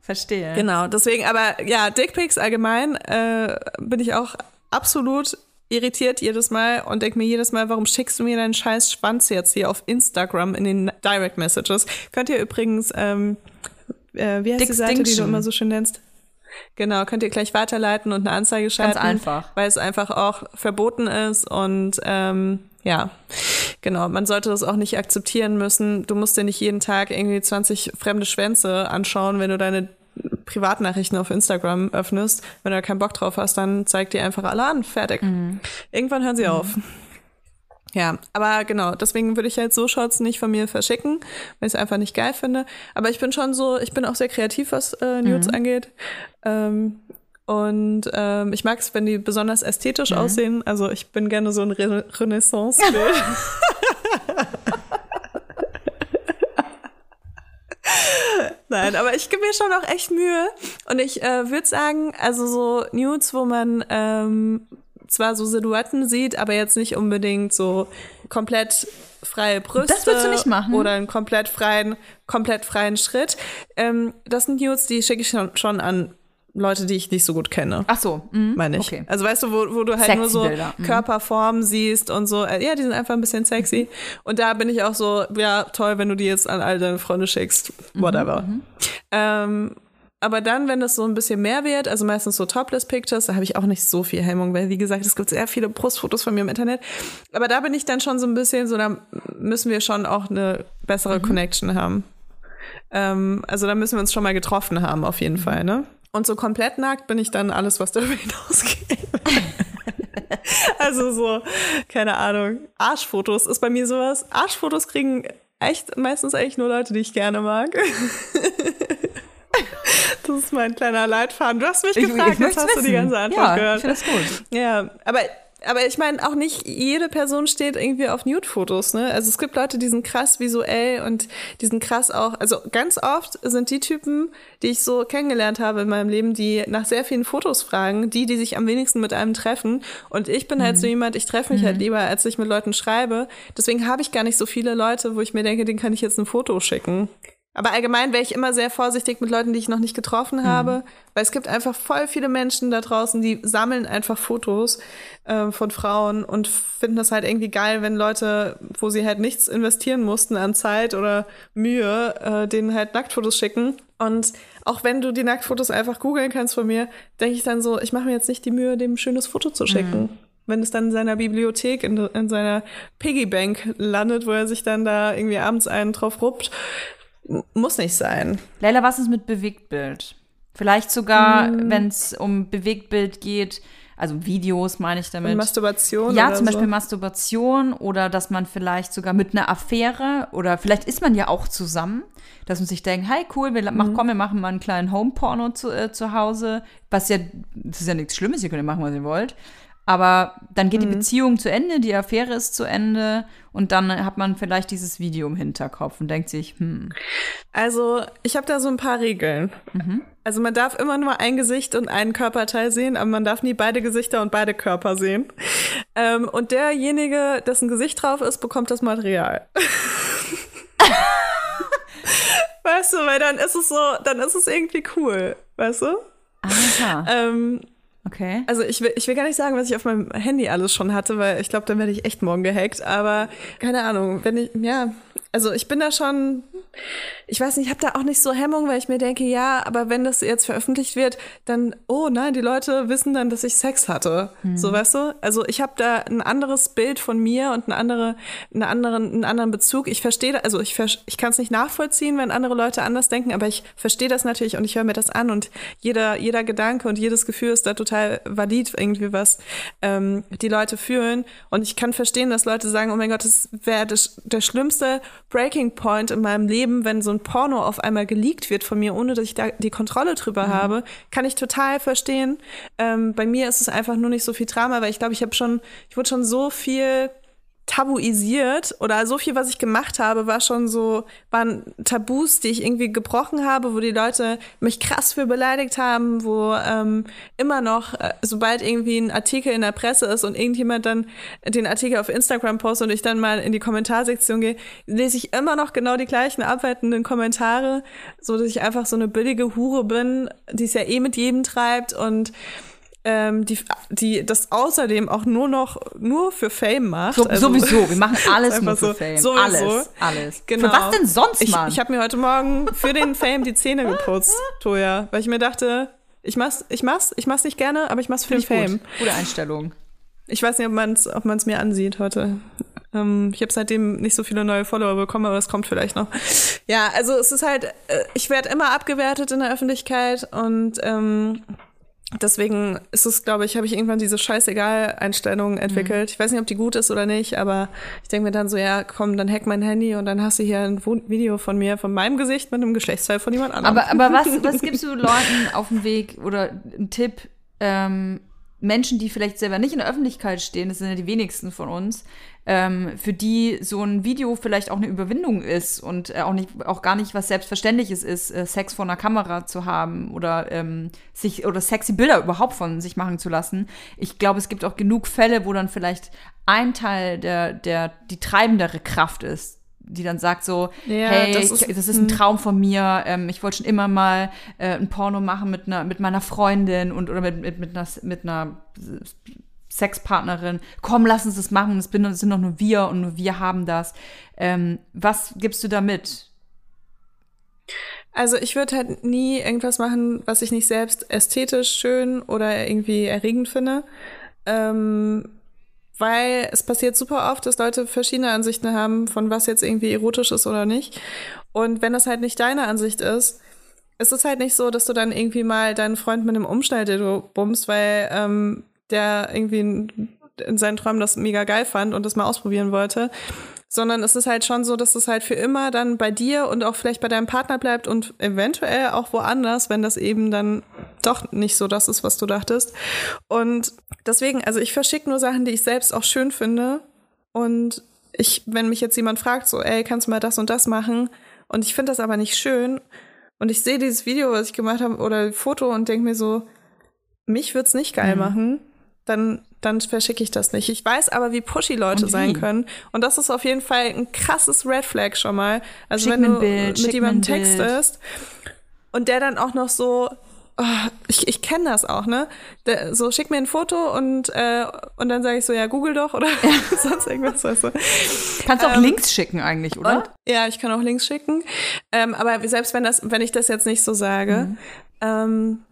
Verstehe. Genau, deswegen, aber ja, Dickpics allgemein äh, bin ich auch absolut irritiert jedes Mal und denke mir jedes Mal, warum schickst du mir deinen scheiß Schwanz jetzt hier auf Instagram in den Direct Messages? Könnt ihr übrigens, ähm, äh, wie heißt die Seite, die du immer so schön nennst? Genau, könnt ihr gleich weiterleiten und eine Anzeige schalten. Ganz einfach. Weil es einfach auch verboten ist und ähm, ja, genau, man sollte das auch nicht akzeptieren müssen. Du musst dir nicht jeden Tag irgendwie 20 fremde Schwänze anschauen, wenn du deine Privatnachrichten auf Instagram öffnest, wenn du da keinen Bock drauf hast, dann zeig dir einfach alle an. Fertig. Mhm. Irgendwann hören sie mhm. auf. Ja, aber genau, deswegen würde ich halt so Shots nicht von mir verschicken, weil ich es einfach nicht geil finde. Aber ich bin schon so, ich bin auch sehr kreativ, was äh, Nudes mhm. angeht. Ähm, und ähm, ich mag es, wenn die besonders ästhetisch mhm. aussehen. Also ich bin gerne so ein Re Renaissance-Bild. Nein, aber ich gebe mir schon auch echt Mühe. Und ich äh, würde sagen, also so Nudes, wo man ähm, zwar so Silhouetten sieht, aber jetzt nicht unbedingt so komplett freie Brüste. Das würdest du nicht machen. Oder einen komplett freien, komplett freien Schritt. Ähm, das sind Nudes, die schicke ich schon, schon an Leute, die ich nicht so gut kenne. Ach so, mhm. meine ich. Okay. Also weißt du, wo, wo du halt sexy nur so Bilder. Mhm. Körperformen siehst und so. Äh, ja, die sind einfach ein bisschen sexy. Und da bin ich auch so, ja, toll, wenn du die jetzt an all deine Freunde schickst. Mhm, Whatever. Mhm. Ähm, aber dann, wenn das so ein bisschen mehr wird, also meistens so Topless-Pictures, da habe ich auch nicht so viel Hemmung, weil wie gesagt, es gibt sehr viele Brustfotos von mir im Internet. Aber da bin ich dann schon so ein bisschen so, da müssen wir schon auch eine bessere mhm. Connection haben. Ähm, also da müssen wir uns schon mal getroffen haben, auf jeden mhm. Fall, ne? Und so komplett nackt bin ich dann alles, was darüber hinausgeht. also so, keine Ahnung. Arschfotos ist bei mir sowas. Arschfotos kriegen echt meistens eigentlich nur Leute, die ich gerne mag. Das ist mein kleiner Leitfaden. Du hast mich gefragt, ich jetzt hast wissen. du die ganze Antwort ja, gehört. Ich das gut. Ja, aber aber ich meine, auch nicht jede Person steht irgendwie auf Nude-Fotos, ne? Also es gibt Leute, die sind krass visuell und die sind krass auch, also ganz oft sind die Typen, die ich so kennengelernt habe in meinem Leben, die nach sehr vielen Fotos fragen, die, die sich am wenigsten mit einem treffen. Und ich bin halt mhm. halt so jemand, ich treffe mich halt mhm. halt lieber, als ich mit Leuten schreibe. Deswegen habe ich gar nicht so viele Leute, wo ich mir denke, denen kann ich jetzt ein Foto schicken. Aber allgemein wäre ich immer sehr vorsichtig mit Leuten, die ich noch nicht getroffen mhm. habe, weil es gibt einfach voll viele Menschen da draußen, die sammeln einfach Fotos äh, von Frauen und finden das halt irgendwie geil, wenn Leute, wo sie halt nichts investieren mussten an Zeit oder Mühe, äh, denen halt Nacktfotos schicken. Und auch wenn du die Nacktfotos einfach googeln kannst von mir, denke ich dann so, ich mache mir jetzt nicht die Mühe, dem ein schönes Foto zu schicken. Mhm wenn es dann in seiner Bibliothek, in, in seiner Piggybank landet, wo er sich dann da irgendwie abends einen drauf ruppt, muss nicht sein. Leila, was ist mit Bewegtbild? Vielleicht sogar, mm. wenn es um Bewegtbild geht, also Videos meine ich damit. Und Masturbation? Ja, zum Beispiel so. Masturbation oder dass man vielleicht sogar mit einer Affäre oder vielleicht ist man ja auch zusammen, dass man sich denkt, hey cool, wir mhm. komm, wir machen mal einen kleinen Home-Porno zu, äh, zu Hause, was ja, das ist ja nichts Schlimmes, ihr könnt ja machen, was ihr wollt. Aber dann geht mhm. die Beziehung zu Ende, die Affäre ist zu Ende und dann hat man vielleicht dieses Video im Hinterkopf und denkt sich, hm. Also ich habe da so ein paar Regeln. Mhm. Also man darf immer nur ein Gesicht und einen Körperteil sehen, aber man darf nie beide Gesichter und beide Körper sehen. Ähm, und derjenige, dessen Gesicht drauf ist, bekommt das Material. Weißt du, weil dann ist es so, dann ist es irgendwie cool, weißt du? Aha. Ähm, Okay. also ich will, ich will gar nicht sagen, was ich auf meinem Handy alles schon hatte, weil ich glaube, dann werde ich echt morgen gehackt. Aber keine Ahnung, wenn ich, ja, also ich bin da schon, ich weiß nicht, ich habe da auch nicht so Hemmung, weil ich mir denke, ja, aber wenn das jetzt veröffentlicht wird, dann, oh nein, die Leute wissen dann, dass ich Sex hatte. So, weißt du? Also ich habe da ein anderes Bild von mir und eine andere, einen anderen, einen anderen Bezug. Ich verstehe, also ich, ich kann es nicht nachvollziehen, wenn andere Leute anders denken, aber ich verstehe das natürlich und ich höre mir das an und jeder, jeder Gedanke und jedes Gefühl ist da total valid, irgendwie was ähm, die Leute fühlen. Und ich kann verstehen, dass Leute sagen, oh mein Gott, das wäre das- der schlimmste Breaking Point in meinem Leben, wenn so ein Porno auf einmal geleakt wird von mir, ohne dass ich da die Kontrolle drüber habe. Kann ich total verstehen. Ähm, bei mir ist es einfach nur nicht so viel Drama, weil ich glaube, ich habe schon, ich wurde schon so viel tabuisiert oder so viel, was ich gemacht habe, war schon so, waren Tabus, die ich irgendwie gebrochen habe, wo die Leute mich krass für beleidigt haben, wo ähm, immer noch, äh, sobald irgendwie ein Artikel in der Presse ist und irgendjemand dann den Artikel auf Instagram postet und ich dann mal in die Kommentarsektion gehe, lese ich immer noch genau die gleichen abwertenden Kommentare, so dass ich einfach so eine billige Hure bin, die es ja eh mit jedem treibt und ähm, die, die das außerdem auch nur noch nur für Fame macht. So, Also- sowieso, wir machen alles nur für so. Fame. Sowieso. Alles, alles. Genau. Für was denn sonst, Ich, Mann? ich habe mir heute Morgen für den Fame die Zähne geputzt, Toja, weil ich mir dachte, ich mach's, ich mach's, ich mach's nicht gerne, aber ich mach's für den Finde ich Fame. gut. Gute Einstellung. Ich weiß nicht, ob man es ob man's mir ansieht heute. Ähm, ich habe seitdem nicht so viele neue Follower bekommen, aber das kommt vielleicht noch. Ja, also es ist halt, äh, ich werde immer abgewertet in der Öffentlichkeit und ähm, deswegen ist es, glaube ich, habe ich irgendwann diese Scheißegal-Einstellung entwickelt. Ich weiß nicht, ob die gut ist oder nicht, aber ich denke mir dann so, ja, komm, dann hack mein Handy und dann hast du hier ein Video von mir, von meinem Gesicht mit einem Geschlechtsteil von jemand anderem. Aber, aber was, was gibst du Leuten auf dem Weg oder einen Tipp, ähm, Menschen, die vielleicht selber nicht in der Öffentlichkeit stehen, das sind ja die wenigsten von uns, ähm, für die so ein Video vielleicht auch eine Überwindung ist und äh, auch nicht, auch gar nicht was Selbstverständliches ist, äh, Sex vor einer Kamera zu haben oder ähm, sich oder sexy Bilder überhaupt von sich machen zu lassen. Ich glaube, es gibt auch genug Fälle, wo dann vielleicht ein Teil der, der die treibendere Kraft ist, die dann sagt so, Ja, hey, das ich, ist- hm. das ist ein Traum von mir. Ähm, ich wollte schon immer mal äh, ein Porno machen mit einer, mit meiner Freundin und oder mit, mit, mit einer, mit einer Sexpartnerin. Komm, lass uns das machen. Es sind doch nur wir und nur wir haben das. Ähm, was gibst du da mit? Also ich würde halt nie irgendwas machen, was ich nicht selbst ästhetisch schön oder irgendwie erregend finde. Ähm, weil es passiert super oft, dass Leute verschiedene Ansichten haben, von was jetzt irgendwie erotisch ist oder nicht. Und wenn das halt nicht deine Ansicht ist, es ist halt nicht so, dass du dann irgendwie mal deinen Freund mit einem Umschnalldildo bummst, weil ähm, der irgendwie in, in seinen Träumen das mega geil fand und das mal ausprobieren wollte. Sondern es ist halt schon so, dass es halt für immer dann bei dir und auch vielleicht bei deinem Partner bleibt und eventuell auch woanders, wenn das eben dann doch nicht so das ist, was du dachtest. Und deswegen, also ich verschicke nur Sachen, die ich selbst auch schön finde. Und ich, wenn mich jetzt jemand fragt, so, ey, kannst du mal das und das machen? Und ich finde das aber nicht schön. Und ich sehe dieses Video, was ich gemacht habe, oder Foto und denke mir so, mich wird's nicht geil Mhm. machen, dann, dann verschicke ich das nicht. Ich weiß aber, wie pushy Leute Und wie? sein können. Und das ist auf jeden Fall ein krasses Red Flag schon mal. Also Schick wenn du Bild, mit jemandem textest und der dann auch noch so, oh, ich, ich kenne das auch, ne? Der, so, schick mir ein Foto und, äh, und dann sage ich so, ja, google doch oder sonst irgendwas, weißt du. Kannst du auch Ähm, Links schicken eigentlich, oder? Und, ja, ich kann auch Links schicken. Ähm, aber selbst wenn das, wenn ich das jetzt nicht so sage, ähm,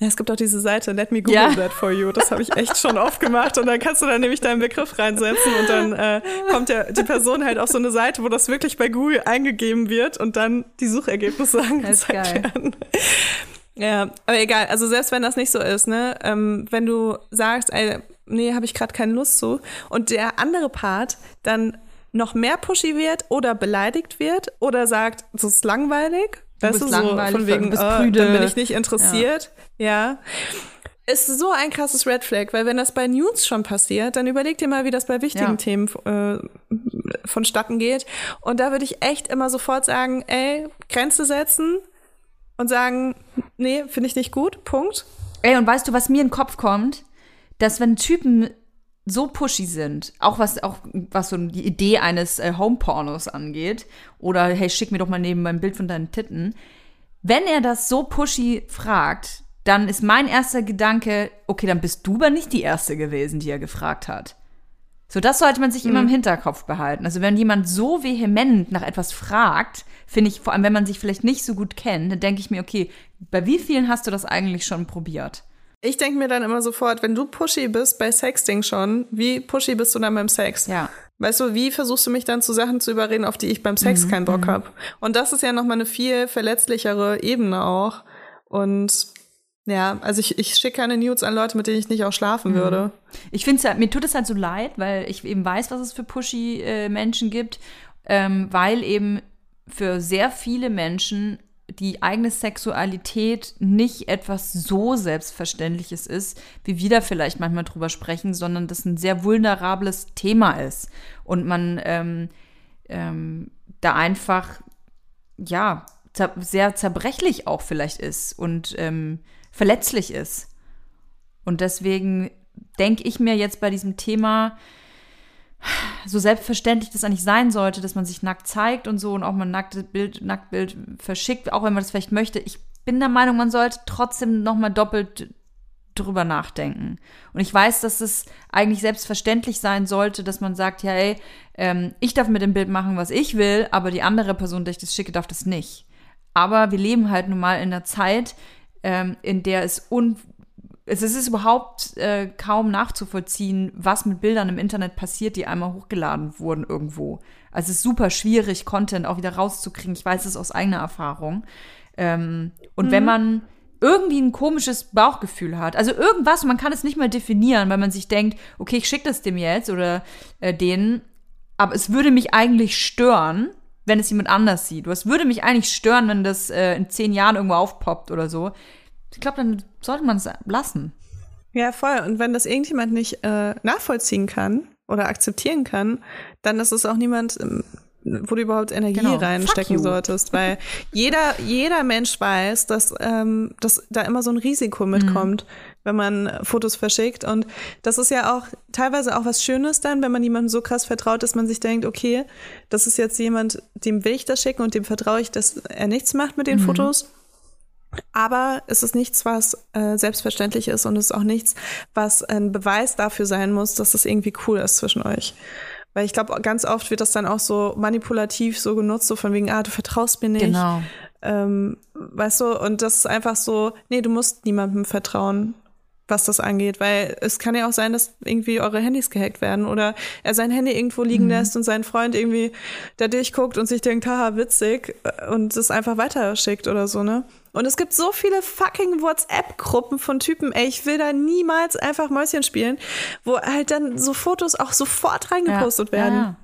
ja, es gibt auch diese Seite, let me google Ja. that for you. Das habe ich echt schon oft gemacht. Und dann kannst du dann nämlich deinen Begriff reinsetzen und dann äh, kommt der, die Person halt auf so eine Seite, wo das wirklich bei Google eingegeben wird und dann die Suchergebnisse angezeigt werden. Ja, aber egal. Also selbst wenn das nicht so ist, ne, ähm, wenn du sagst, ey, nee, habe ich gerade keine Lust zu, und der andere Part dann noch mehr pushy wird oder beleidigt wird oder sagt, das ist langweilig, weißt du, so langweilig, von wegen, du bist äh, prüde. dann bin ich nicht interessiert, ja. Ist so ein krasses Red Flag, weil wenn das bei News schon passiert, dann überleg dir mal, wie das bei wichtigen Ja. Themen äh, vonstatten geht. Und da würde ich echt immer sofort sagen, ey, Grenze setzen und sagen, nee, finde ich nicht gut, Punkt. Ey, und weißt du, was mir in den Kopf kommt? Dass wenn Typen so pushy sind, auch was auch was so die Idee eines äh, Homepornos angeht oder hey, schick mir doch mal neben meinem Bild von deinen Titten. Wenn er das so pushy fragt, dann ist mein erster Gedanke, okay, dann bist du aber nicht die erste gewesen, die er gefragt hat. So, das sollte man sich immer im Hinterkopf behalten. Also, wenn jemand so vehement nach etwas fragt, finde ich, vor allem wenn man sich vielleicht nicht so gut kennt, dann denke ich mir, okay, bei wie vielen hast du das eigentlich schon probiert? Ich denke mir dann immer sofort, wenn du pushy bist bei Sexting schon, wie pushy bist du dann beim Sex? Ja. Weißt du, wie versuchst du mich dann zu Sachen zu überreden, auf die ich beim Sex keinen Bock hab? Und das ist ja nochmal eine viel verletzlichere Ebene auch. Und ja, also ich, ich schicke keine Nudes an Leute, mit denen ich nicht auch schlafen würde. Ich finde halt, mir tut es halt so leid, weil ich eben weiß, was es für pushy äh, Menschen gibt, ähm, weil eben für sehr viele Menschen die eigene Sexualität nicht etwas so Selbstverständliches ist, wie wir da vielleicht manchmal drüber sprechen, sondern das ein sehr vulnerables Thema ist. Und man ähm, ähm, da einfach ja zer sehr zerbrechlich auch vielleicht ist. Und ähm, verletzlich ist. Und deswegen denke ich mir jetzt bei diesem Thema, so selbstverständlich das eigentlich sein sollte, dass man sich nackt zeigt und so und auch mal ein nacktes Bild, Nacktbild verschickt, auch wenn man das vielleicht möchte. Ich bin der Meinung, man sollte trotzdem noch mal doppelt drüber nachdenken. Und ich weiß, dass es eigentlich selbstverständlich sein sollte, dass man sagt, ja, ey, ähm, ich darf mit dem Bild machen, was ich will, aber die andere Person, der ich das schicke, darf das nicht. Aber wir leben halt nun mal in einer Zeit, ähm, in der es un es ist überhaupt äh, kaum nachzuvollziehen, was mit Bildern im Internet passiert, die einmal hochgeladen wurden irgendwo. Also es ist super schwierig, Content auch wieder rauszukriegen. Ich weiß es aus eigener Erfahrung. Ähm, und wenn man irgendwie ein komisches Bauchgefühl hat, also irgendwas, man kann es nicht mal definieren, weil man sich denkt, okay, ich schicke das dem jetzt oder äh, denen, aber es würde mich eigentlich stören, wenn es jemand anders sieht. Es würde mich eigentlich stören, wenn das äh, in zehn Jahren irgendwo aufpoppt oder so. Ich glaube, dann sollte man es lassen. Ja, voll. Und wenn das irgendjemand nicht äh, nachvollziehen kann oder akzeptieren kann, dann ist es auch niemand, ähm, wo du überhaupt Energie Genau. reinstecken solltest. Weil jeder, jeder Mensch weiß, dass, ähm, dass da immer so ein Risiko mitkommt, wenn man Fotos verschickt. Und das ist ja auch teilweise auch was Schönes dann, wenn man jemandem so krass vertraut, dass man sich denkt, okay, das ist jetzt jemand, dem will ich das schicken und dem vertraue ich, dass er nichts macht mit den Fotos. Aber es ist nichts, was äh, selbstverständlich ist und es ist auch nichts, was ein Beweis dafür sein muss, dass es irgendwie cool ist zwischen euch. Weil ich glaube, ganz oft wird das dann auch so manipulativ so genutzt, so von wegen, ah, du vertraust mir nicht. Genau. Ähm, weißt du, und das ist einfach so, nee, du musst niemandem vertrauen, was das angeht, weil es kann ja auch sein, dass irgendwie eure Handys gehackt werden oder er sein Handy irgendwo liegen lässt und sein Freund irgendwie da durchguckt und sich denkt, haha, witzig äh, und es einfach weiterschickt oder so, ne? Und es gibt so viele fucking WhatsApp-Gruppen von Typen, ey, ich will da niemals einfach Mäuschen spielen, wo halt dann so Fotos auch sofort reingepostet werden. Ja, ja.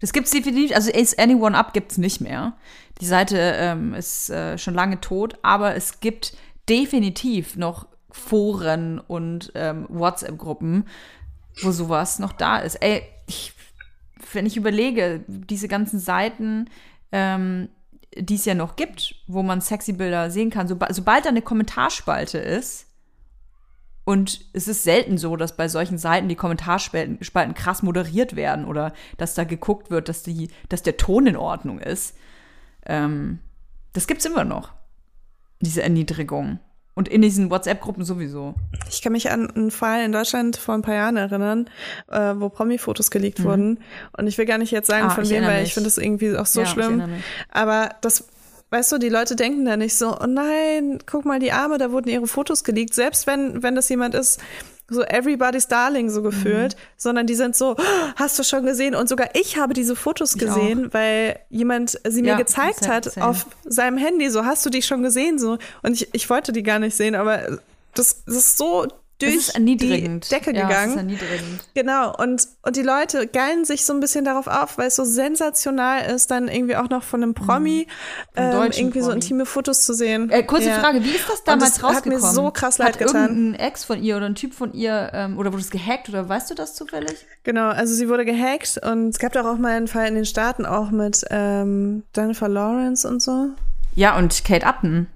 Das gibt's definitiv, also Is Anyone Up gibt's nicht mehr. Die Seite ähm, ist äh, schon lange tot, aber es gibt definitiv noch Foren und ähm, WhatsApp-Gruppen, wo sowas noch da ist. Ey, ich, wenn ich überlege, diese ganzen Seiten, ähm, die es ja noch gibt, wo man sexy Bilder sehen kann, soba sobald da eine Kommentarspalte ist, und es ist selten so, dass bei solchen Seiten die Kommentarspalten Spalten krass moderiert werden oder dass da geguckt wird, dass, die, dass der Ton in Ordnung ist. Ähm, das gibt's immer noch, diese Erniedrigung. Und in diesen WhatsApp-Gruppen sowieso. Ich kann mich an einen Fall in Deutschland vor ein paar Jahren erinnern, äh, wo Promi-Fotos geleakt wurden. Und ich will gar nicht jetzt sagen, Mhm. Ah, von wem, weil ich finde das irgendwie auch so Ja, schlimm. Aber das, weißt du, die Leute denken da nicht so, oh nein, guck mal, die Arme, da wurden ihre Fotos geleakt. Selbst wenn, wenn das jemand ist, so everybody's darling so gefühlt, Mhm. sondern die sind so, "Oh, hast du schon gesehen? Und sogar ich habe diese Fotos Ich gesehen, weil jemand sie mir Ja, gezeigt hat same. auf seinem Handy, so hast du die schon gesehen, so. Und ich, ich wollte die gar nicht sehen, aber das, das ist so durch die Decke ja, Das gegangen. ist erniedrigend. Genau, und, und die Leute geilen sich so ein bisschen darauf auf, weil es so sensational ist, dann irgendwie auch noch von einem Promi Vom ähm, irgendwie so Promi. intime Fotos zu sehen. Äh, kurze Ja. Frage, wie ist das damals das hat mir rausgekommen? so krass leid hat getan. irgendein Ex von ihr oder ein Typ von ihr, ähm, oder wurde es gehackt oder weißt du das zufällig? Genau, also sie wurde gehackt und es gab doch auch mal einen Fall in den Staaten auch mit ähm, Jennifer Lawrence und so. Ja, und Kate Upton.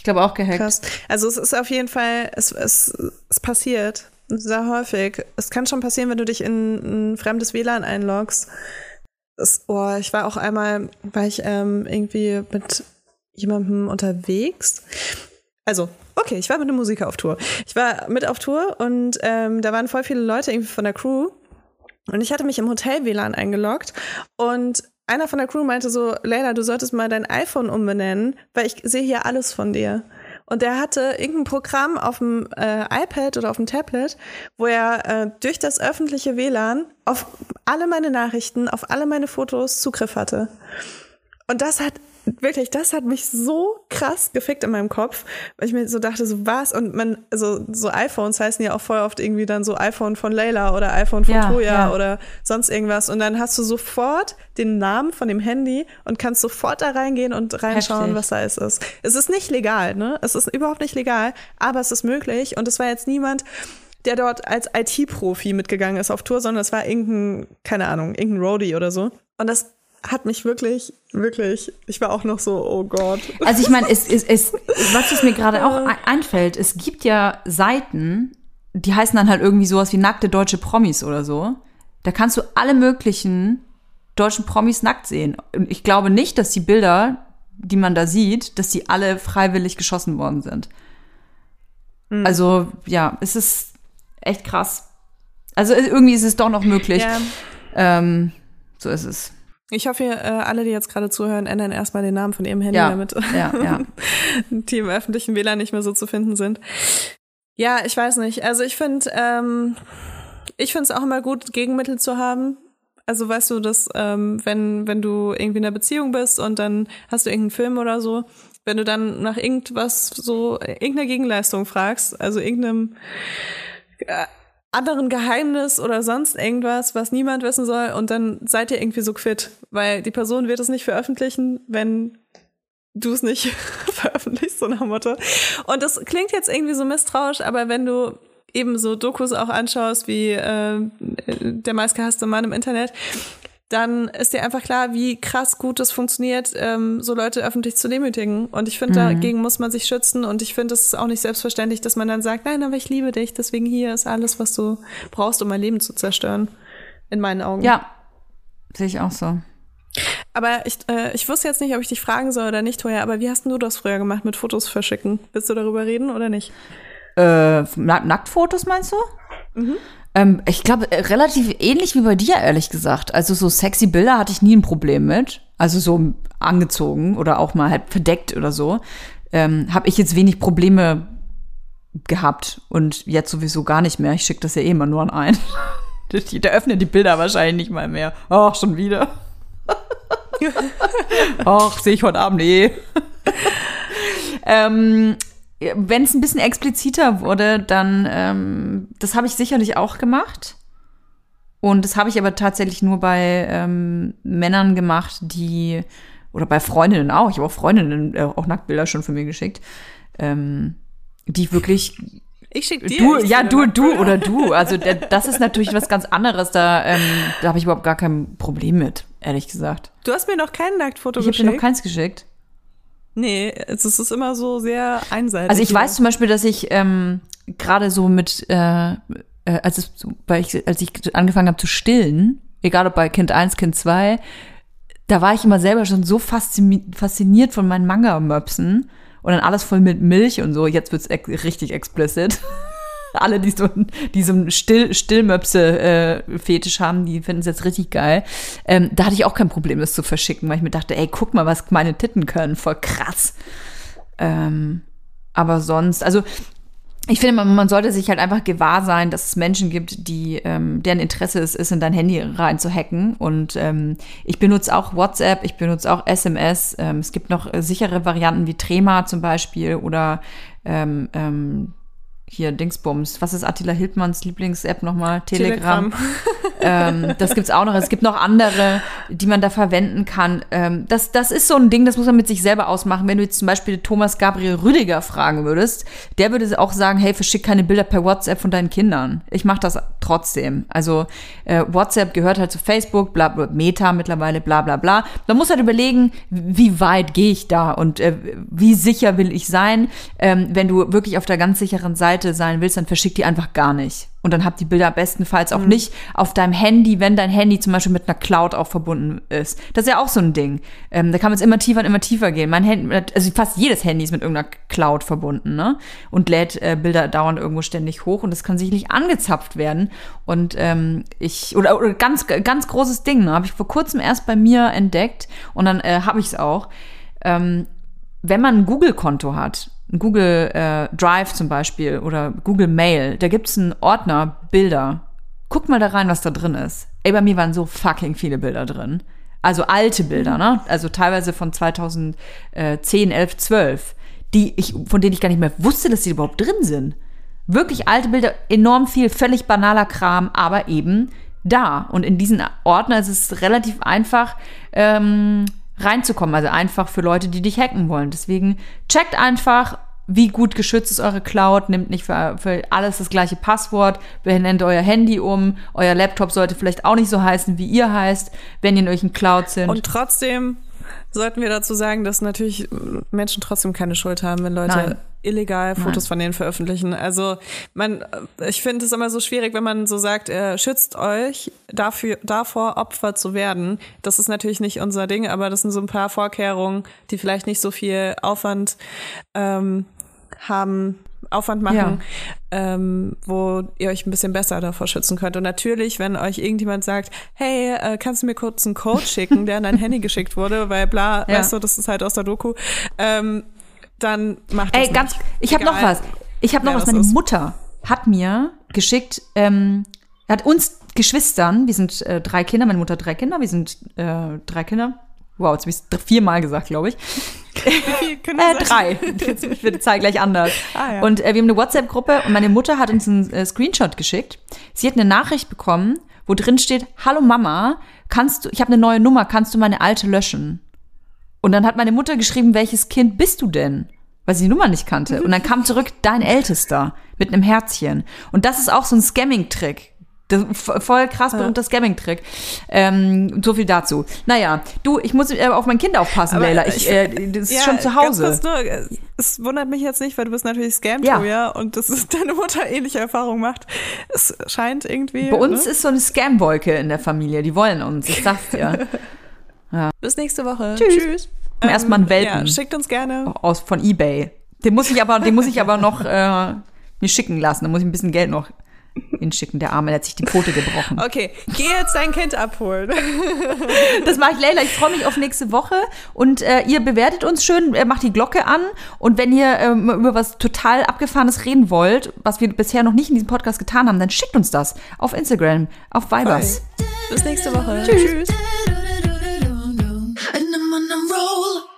Ich glaube auch gehackt. Krass. Also es ist auf jeden Fall, es, es, es passiert. sehr häufig. Es kann schon passieren, wenn du dich in ein fremdes WLAN einloggst. Das, oh, ich war auch einmal, war ich ähm, irgendwie mit jemandem unterwegs. Also, okay, ich war mit einem Musiker auf Tour. Ich war mit auf Tour und ähm, da waren voll viele Leute irgendwie von der Crew. Und ich hatte mich im Hotel-WLAN eingeloggt und einer von der Crew meinte so, Leila, du solltest mal dein iPhone umbenennen, weil ich sehe hier alles von dir. Und der hatte irgendein Programm auf dem äh, iPad oder auf dem Tablet, wo er äh, durch das öffentliche WLAN auf alle meine Nachrichten, auf alle meine Fotos Zugriff hatte. Und das hat wirklich, das hat mich so krass gefickt in meinem Kopf, weil ich mir so dachte, so was? Und man, also so iPhones heißen ja auch voll oft irgendwie dann so iPhone von Leila oder iPhone von Ja, Toya ja. oder sonst irgendwas. Und dann hast du sofort den Namen von dem Handy und kannst sofort da reingehen und reinschauen, Heftig. was da ist. Es ist nicht legal, ne? Es ist überhaupt nicht legal, aber es ist möglich. Und es war jetzt niemand, der dort als IT-Profi mitgegangen ist auf Tour, sondern es war irgendein, keine Ahnung, irgendein Roadie oder so. Und das hat mich wirklich, wirklich, ich war auch noch so, oh Gott. Also ich meine, es, es, es, was es mir gerade auch ein- einfällt, es gibt ja Seiten, die heißen dann halt irgendwie sowas wie nackte deutsche Promis oder so. Da kannst du alle möglichen deutschen Promis nackt sehen. Und ich glaube nicht, dass die Bilder, die man da sieht, dass die alle freiwillig geschossen worden sind. Also ja, es ist echt krass. Also irgendwie ist es doch noch möglich. Ja. Ähm, so ist es. Ich hoffe, ihr, äh, alle, die jetzt gerade zuhören, ändern erstmal den Namen von ihrem Handy, Ja, damit ja, ja. die im öffentlichen WLAN nicht mehr so zu finden sind. Ja, ich weiß nicht. Also ich finde, ähm, ich finde es auch immer gut, Gegenmittel zu haben. Also weißt du, dass ähm, wenn wenn du irgendwie in einer Beziehung bist und dann hast du irgendeinen Film oder so, wenn du dann nach irgendwas so irgendeiner Gegenleistung fragst, also irgendeinem äh, anderen Geheimnis oder sonst irgendwas, was niemand wissen soll, und dann seid ihr irgendwie so quitt, weil die Person wird es nicht veröffentlichen, wenn du es nicht veröffentlichst, so nach Motto. Und das klingt jetzt irgendwie so misstrauisch, aber wenn du eben so Dokus auch anschaust, wie äh, der meistgehasste Mann im Internet, dann ist dir einfach klar, wie krass gut es funktioniert, ähm, so Leute öffentlich zu demütigen. Und ich finde, dagegen muss man sich schützen. Und ich finde, es ist auch nicht selbstverständlich, dass man dann sagt, nein, aber ich liebe dich, deswegen hier ist alles, was du brauchst, um mein Leben zu zerstören. In meinen Augen. Ja, sehe ich auch so. Aber ich, äh, ich wusste jetzt nicht, ob ich dich fragen soll oder nicht, Toja, aber wie hast denn du das früher gemacht mit Fotos verschicken? Willst du darüber reden oder nicht? Äh, Na Nacktfotos meinst du? Ähm, ich glaube, äh, relativ ähnlich wie bei dir, ehrlich gesagt. Also so sexy Bilder hatte ich nie ein Problem mit. Also so angezogen oder auch mal halt verdeckt oder so. Ähm, Habe ich jetzt wenig Probleme gehabt und jetzt sowieso gar nicht mehr. Ich schicke das ja eh immer nur an einen. Der öffnet die Bilder wahrscheinlich nicht mal mehr. Ach, schon wieder. Ach, sehe ich heute Abend eh. ähm, wenn es ein bisschen expliziter wurde, dann, ähm, das habe ich sicherlich auch gemacht. Und das habe ich aber tatsächlich nur bei ähm, Männern gemacht, die, oder bei Freundinnen auch, ich habe auch Freundinnen äh, auch Nacktbilder schon für mir geschickt, ähm, die wirklich Ich schicke dir. du, ja, du, du oder du. Also das ist natürlich was ganz anderes. Da, ähm, da habe ich überhaupt gar kein Problem mit, ehrlich gesagt. Du hast mir noch kein Nacktfoto Ich habe dir geschickt. noch keins geschickt. Nee, es ist- immer so sehr einseitig. Also ich weiß zum Beispiel, dass ich ähm, gerade so mit, äh, äh, als, es, weil ich, als ich angefangen habe zu stillen, egal ob bei Kind 1, Kind 2, da war ich immer selber schon so faszini- fasziniert von meinen Manga-Möpsen und dann alles voll mit Milch und so. Jetzt wird's ex richtig explicit. Alle, die so, die so einen Still, Stillmöpse-Fetisch haben, die finden es jetzt richtig geil. Ähm, da hatte ich auch kein Problem, das zu verschicken, weil ich mir dachte, ey, guck mal, was meine Titten können. Voll krass. Ähm, aber sonst, also ich finde, man, man sollte sich halt einfach gewahr sein, dass es Menschen gibt, die ähm, deren Interesse es ist, in dein Handy rein zu hacken. Und ähm, ich benutze auch WhatsApp, ich benutze auch SMS. Ähm, es gibt noch äh, sichere Varianten wie Trema zum Beispiel oder ähm, ähm, hier Dingsbums. Was ist Attila Hildmanns Lieblings-App nochmal? Telegram. ähm, das gibt's auch noch. Es gibt noch andere, die man da verwenden kann. Ähm, das, das ist so ein Ding, das muss man mit sich selber ausmachen. Wenn du jetzt zum Beispiel Thomas Gabriel Rüdiger fragen würdest, der würde auch sagen, hey, verschick keine Bilder per WhatsApp von deinen Kindern. Ich mache das trotzdem. Also äh, WhatsApp gehört halt zu Facebook, bla, bla, Meta mittlerweile, bla bla bla. Man muss halt überlegen, wie weit gehe ich da und äh, wie sicher will ich sein. Ähm, wenn du wirklich auf der ganz sicheren Seite Seite sein willst, dann verschick die einfach gar nicht. Und dann habt die Bilder bestenfalls auch Mhm. nicht auf deinem Handy, wenn dein Handy zum Beispiel mit einer Cloud auch verbunden ist. Das ist ja auch so ein Ding. Ähm, da kann man es immer tiefer und immer tiefer gehen. Mein Handy, also fast jedes Handy ist mit irgendeiner Cloud verbunden, ne? Und lädt äh, Bilder dauernd irgendwo ständig hoch und das kann sicherlich angezapft werden. Und ähm, ich, oder, oder ganz, ganz großes Ding, ne? Habe ich vor kurzem erst bei mir entdeckt und dann äh, habe ich es auch. Ähm, wenn man ein Google-Konto hat, Google äh, Drive zum Beispiel oder Google Mail, da gibt's einen Ordner Bilder. Guck mal da rein, was da drin ist. Ey, bei mir waren so fucking viele Bilder drin. Also alte Bilder, ne? Also teilweise von 2010, 11, 12, die ich, von denen ich gar nicht mehr wusste, dass die überhaupt drin sind. Wirklich alte Bilder, enorm viel, völlig banaler Kram, aber eben da. Und in diesen Ordner ist es relativ einfach, ähm, reinzukommen. Also einfach für Leute, die dich hacken wollen. Deswegen checkt einfach, wie gut geschützt ist eure Cloud. Nimmt nicht für, für alles das gleiche Passwort. Nennt euer Handy um. Euer Laptop sollte vielleicht auch nicht so heißen, wie ihr heißt, wenn ihr in euch in Cloud sind. Und trotzdem sollten wir dazu sagen, dass natürlich Menschen trotzdem keine Schuld haben, wenn Leute Nein. Illegal Fotos Nein. von denen veröffentlichen. Also man, ich finde es immer so schwierig, wenn man so sagt, äh, schützt euch dafür, davor Opfer zu werden. Das ist natürlich nicht unser Ding, aber das sind so ein paar Vorkehrungen, die vielleicht nicht so viel Aufwand ähm, haben, Aufwand machen, Ja. ähm, wo ihr euch ein bisschen besser davor schützen könnt. Und natürlich, wenn euch irgendjemand sagt, hey, äh, kannst du mir kurz einen Code schicken, der an dein Handy geschickt wurde, weil bla, Ja. weißt du, das ist halt aus der Doku, ähm, dann macht das Ey, ganz, nicht. ich habe noch was. Ich habe noch was. Meine ist. Mutter hat mir geschickt, ähm, hat uns Geschwistern, wir sind äh, drei Kinder, meine Mutter hat drei Kinder, wir sind äh, drei Kinder. Wow, jetzt habe ich es viermal gesagt, glaube ich. Wie Äh, drei. Jetzt wird die Zahl gleich anders. Ah, ja. Und äh, wir haben eine WhatsApp-Gruppe und meine Mutter hat uns einen äh, Screenshot geschickt. Sie hat eine Nachricht bekommen, wo drin steht, hallo Mama, kannst du, ich habe eine neue Nummer, kannst du meine alte löschen? Und dann hat meine Mutter geschrieben, welches Kind bist du denn? Weil sie die Nummer nicht kannte. Und dann kam zurück dein Ältester mit einem Herzchen. Und das ist auch so ein Scamming-Trick. Voll krass berühmter Scamming-Trick. Ähm, so viel dazu. Naja, du, ich muss äh, auf mein Kind aufpassen, Aber Leila. Ich, ich- äh, das ist Ja, schon zu Hause. nur, äh, es wundert mich jetzt nicht, weil du bist natürlich scam Ja. ja. und das ist deine Mutter ähnliche Erfahrungen macht. Es scheint irgendwie. Bei uns ne? ist so eine Scam-Wolke in der Familie. Die wollen uns, ich sag's dir. Bis nächste Woche. Tschüss. Tschüss. Erstmal einen Welpen. Ja, schickt uns gerne. Aus, von Ebay. Den muss ich aber, den muss ich aber noch äh, mir schicken lassen. Da muss ich ein bisschen Geld noch hinschicken. Der Arme, der hat sich die Pfote gebrochen. Okay, geh jetzt dein Kind abholen. Das mache ich, Leila. Ich freue mich auf nächste Woche. Und äh, ihr bewertet uns schön, äh, macht die Glocke an. Und wenn ihr ähm, über was total Abgefahrenes reden wollt, was wir bisher noch nicht in diesem Podcast getan haben, dann schickt uns das auf Instagram, auf Vibers. Bis nächste Woche. Tschüss. and I'm on a roll.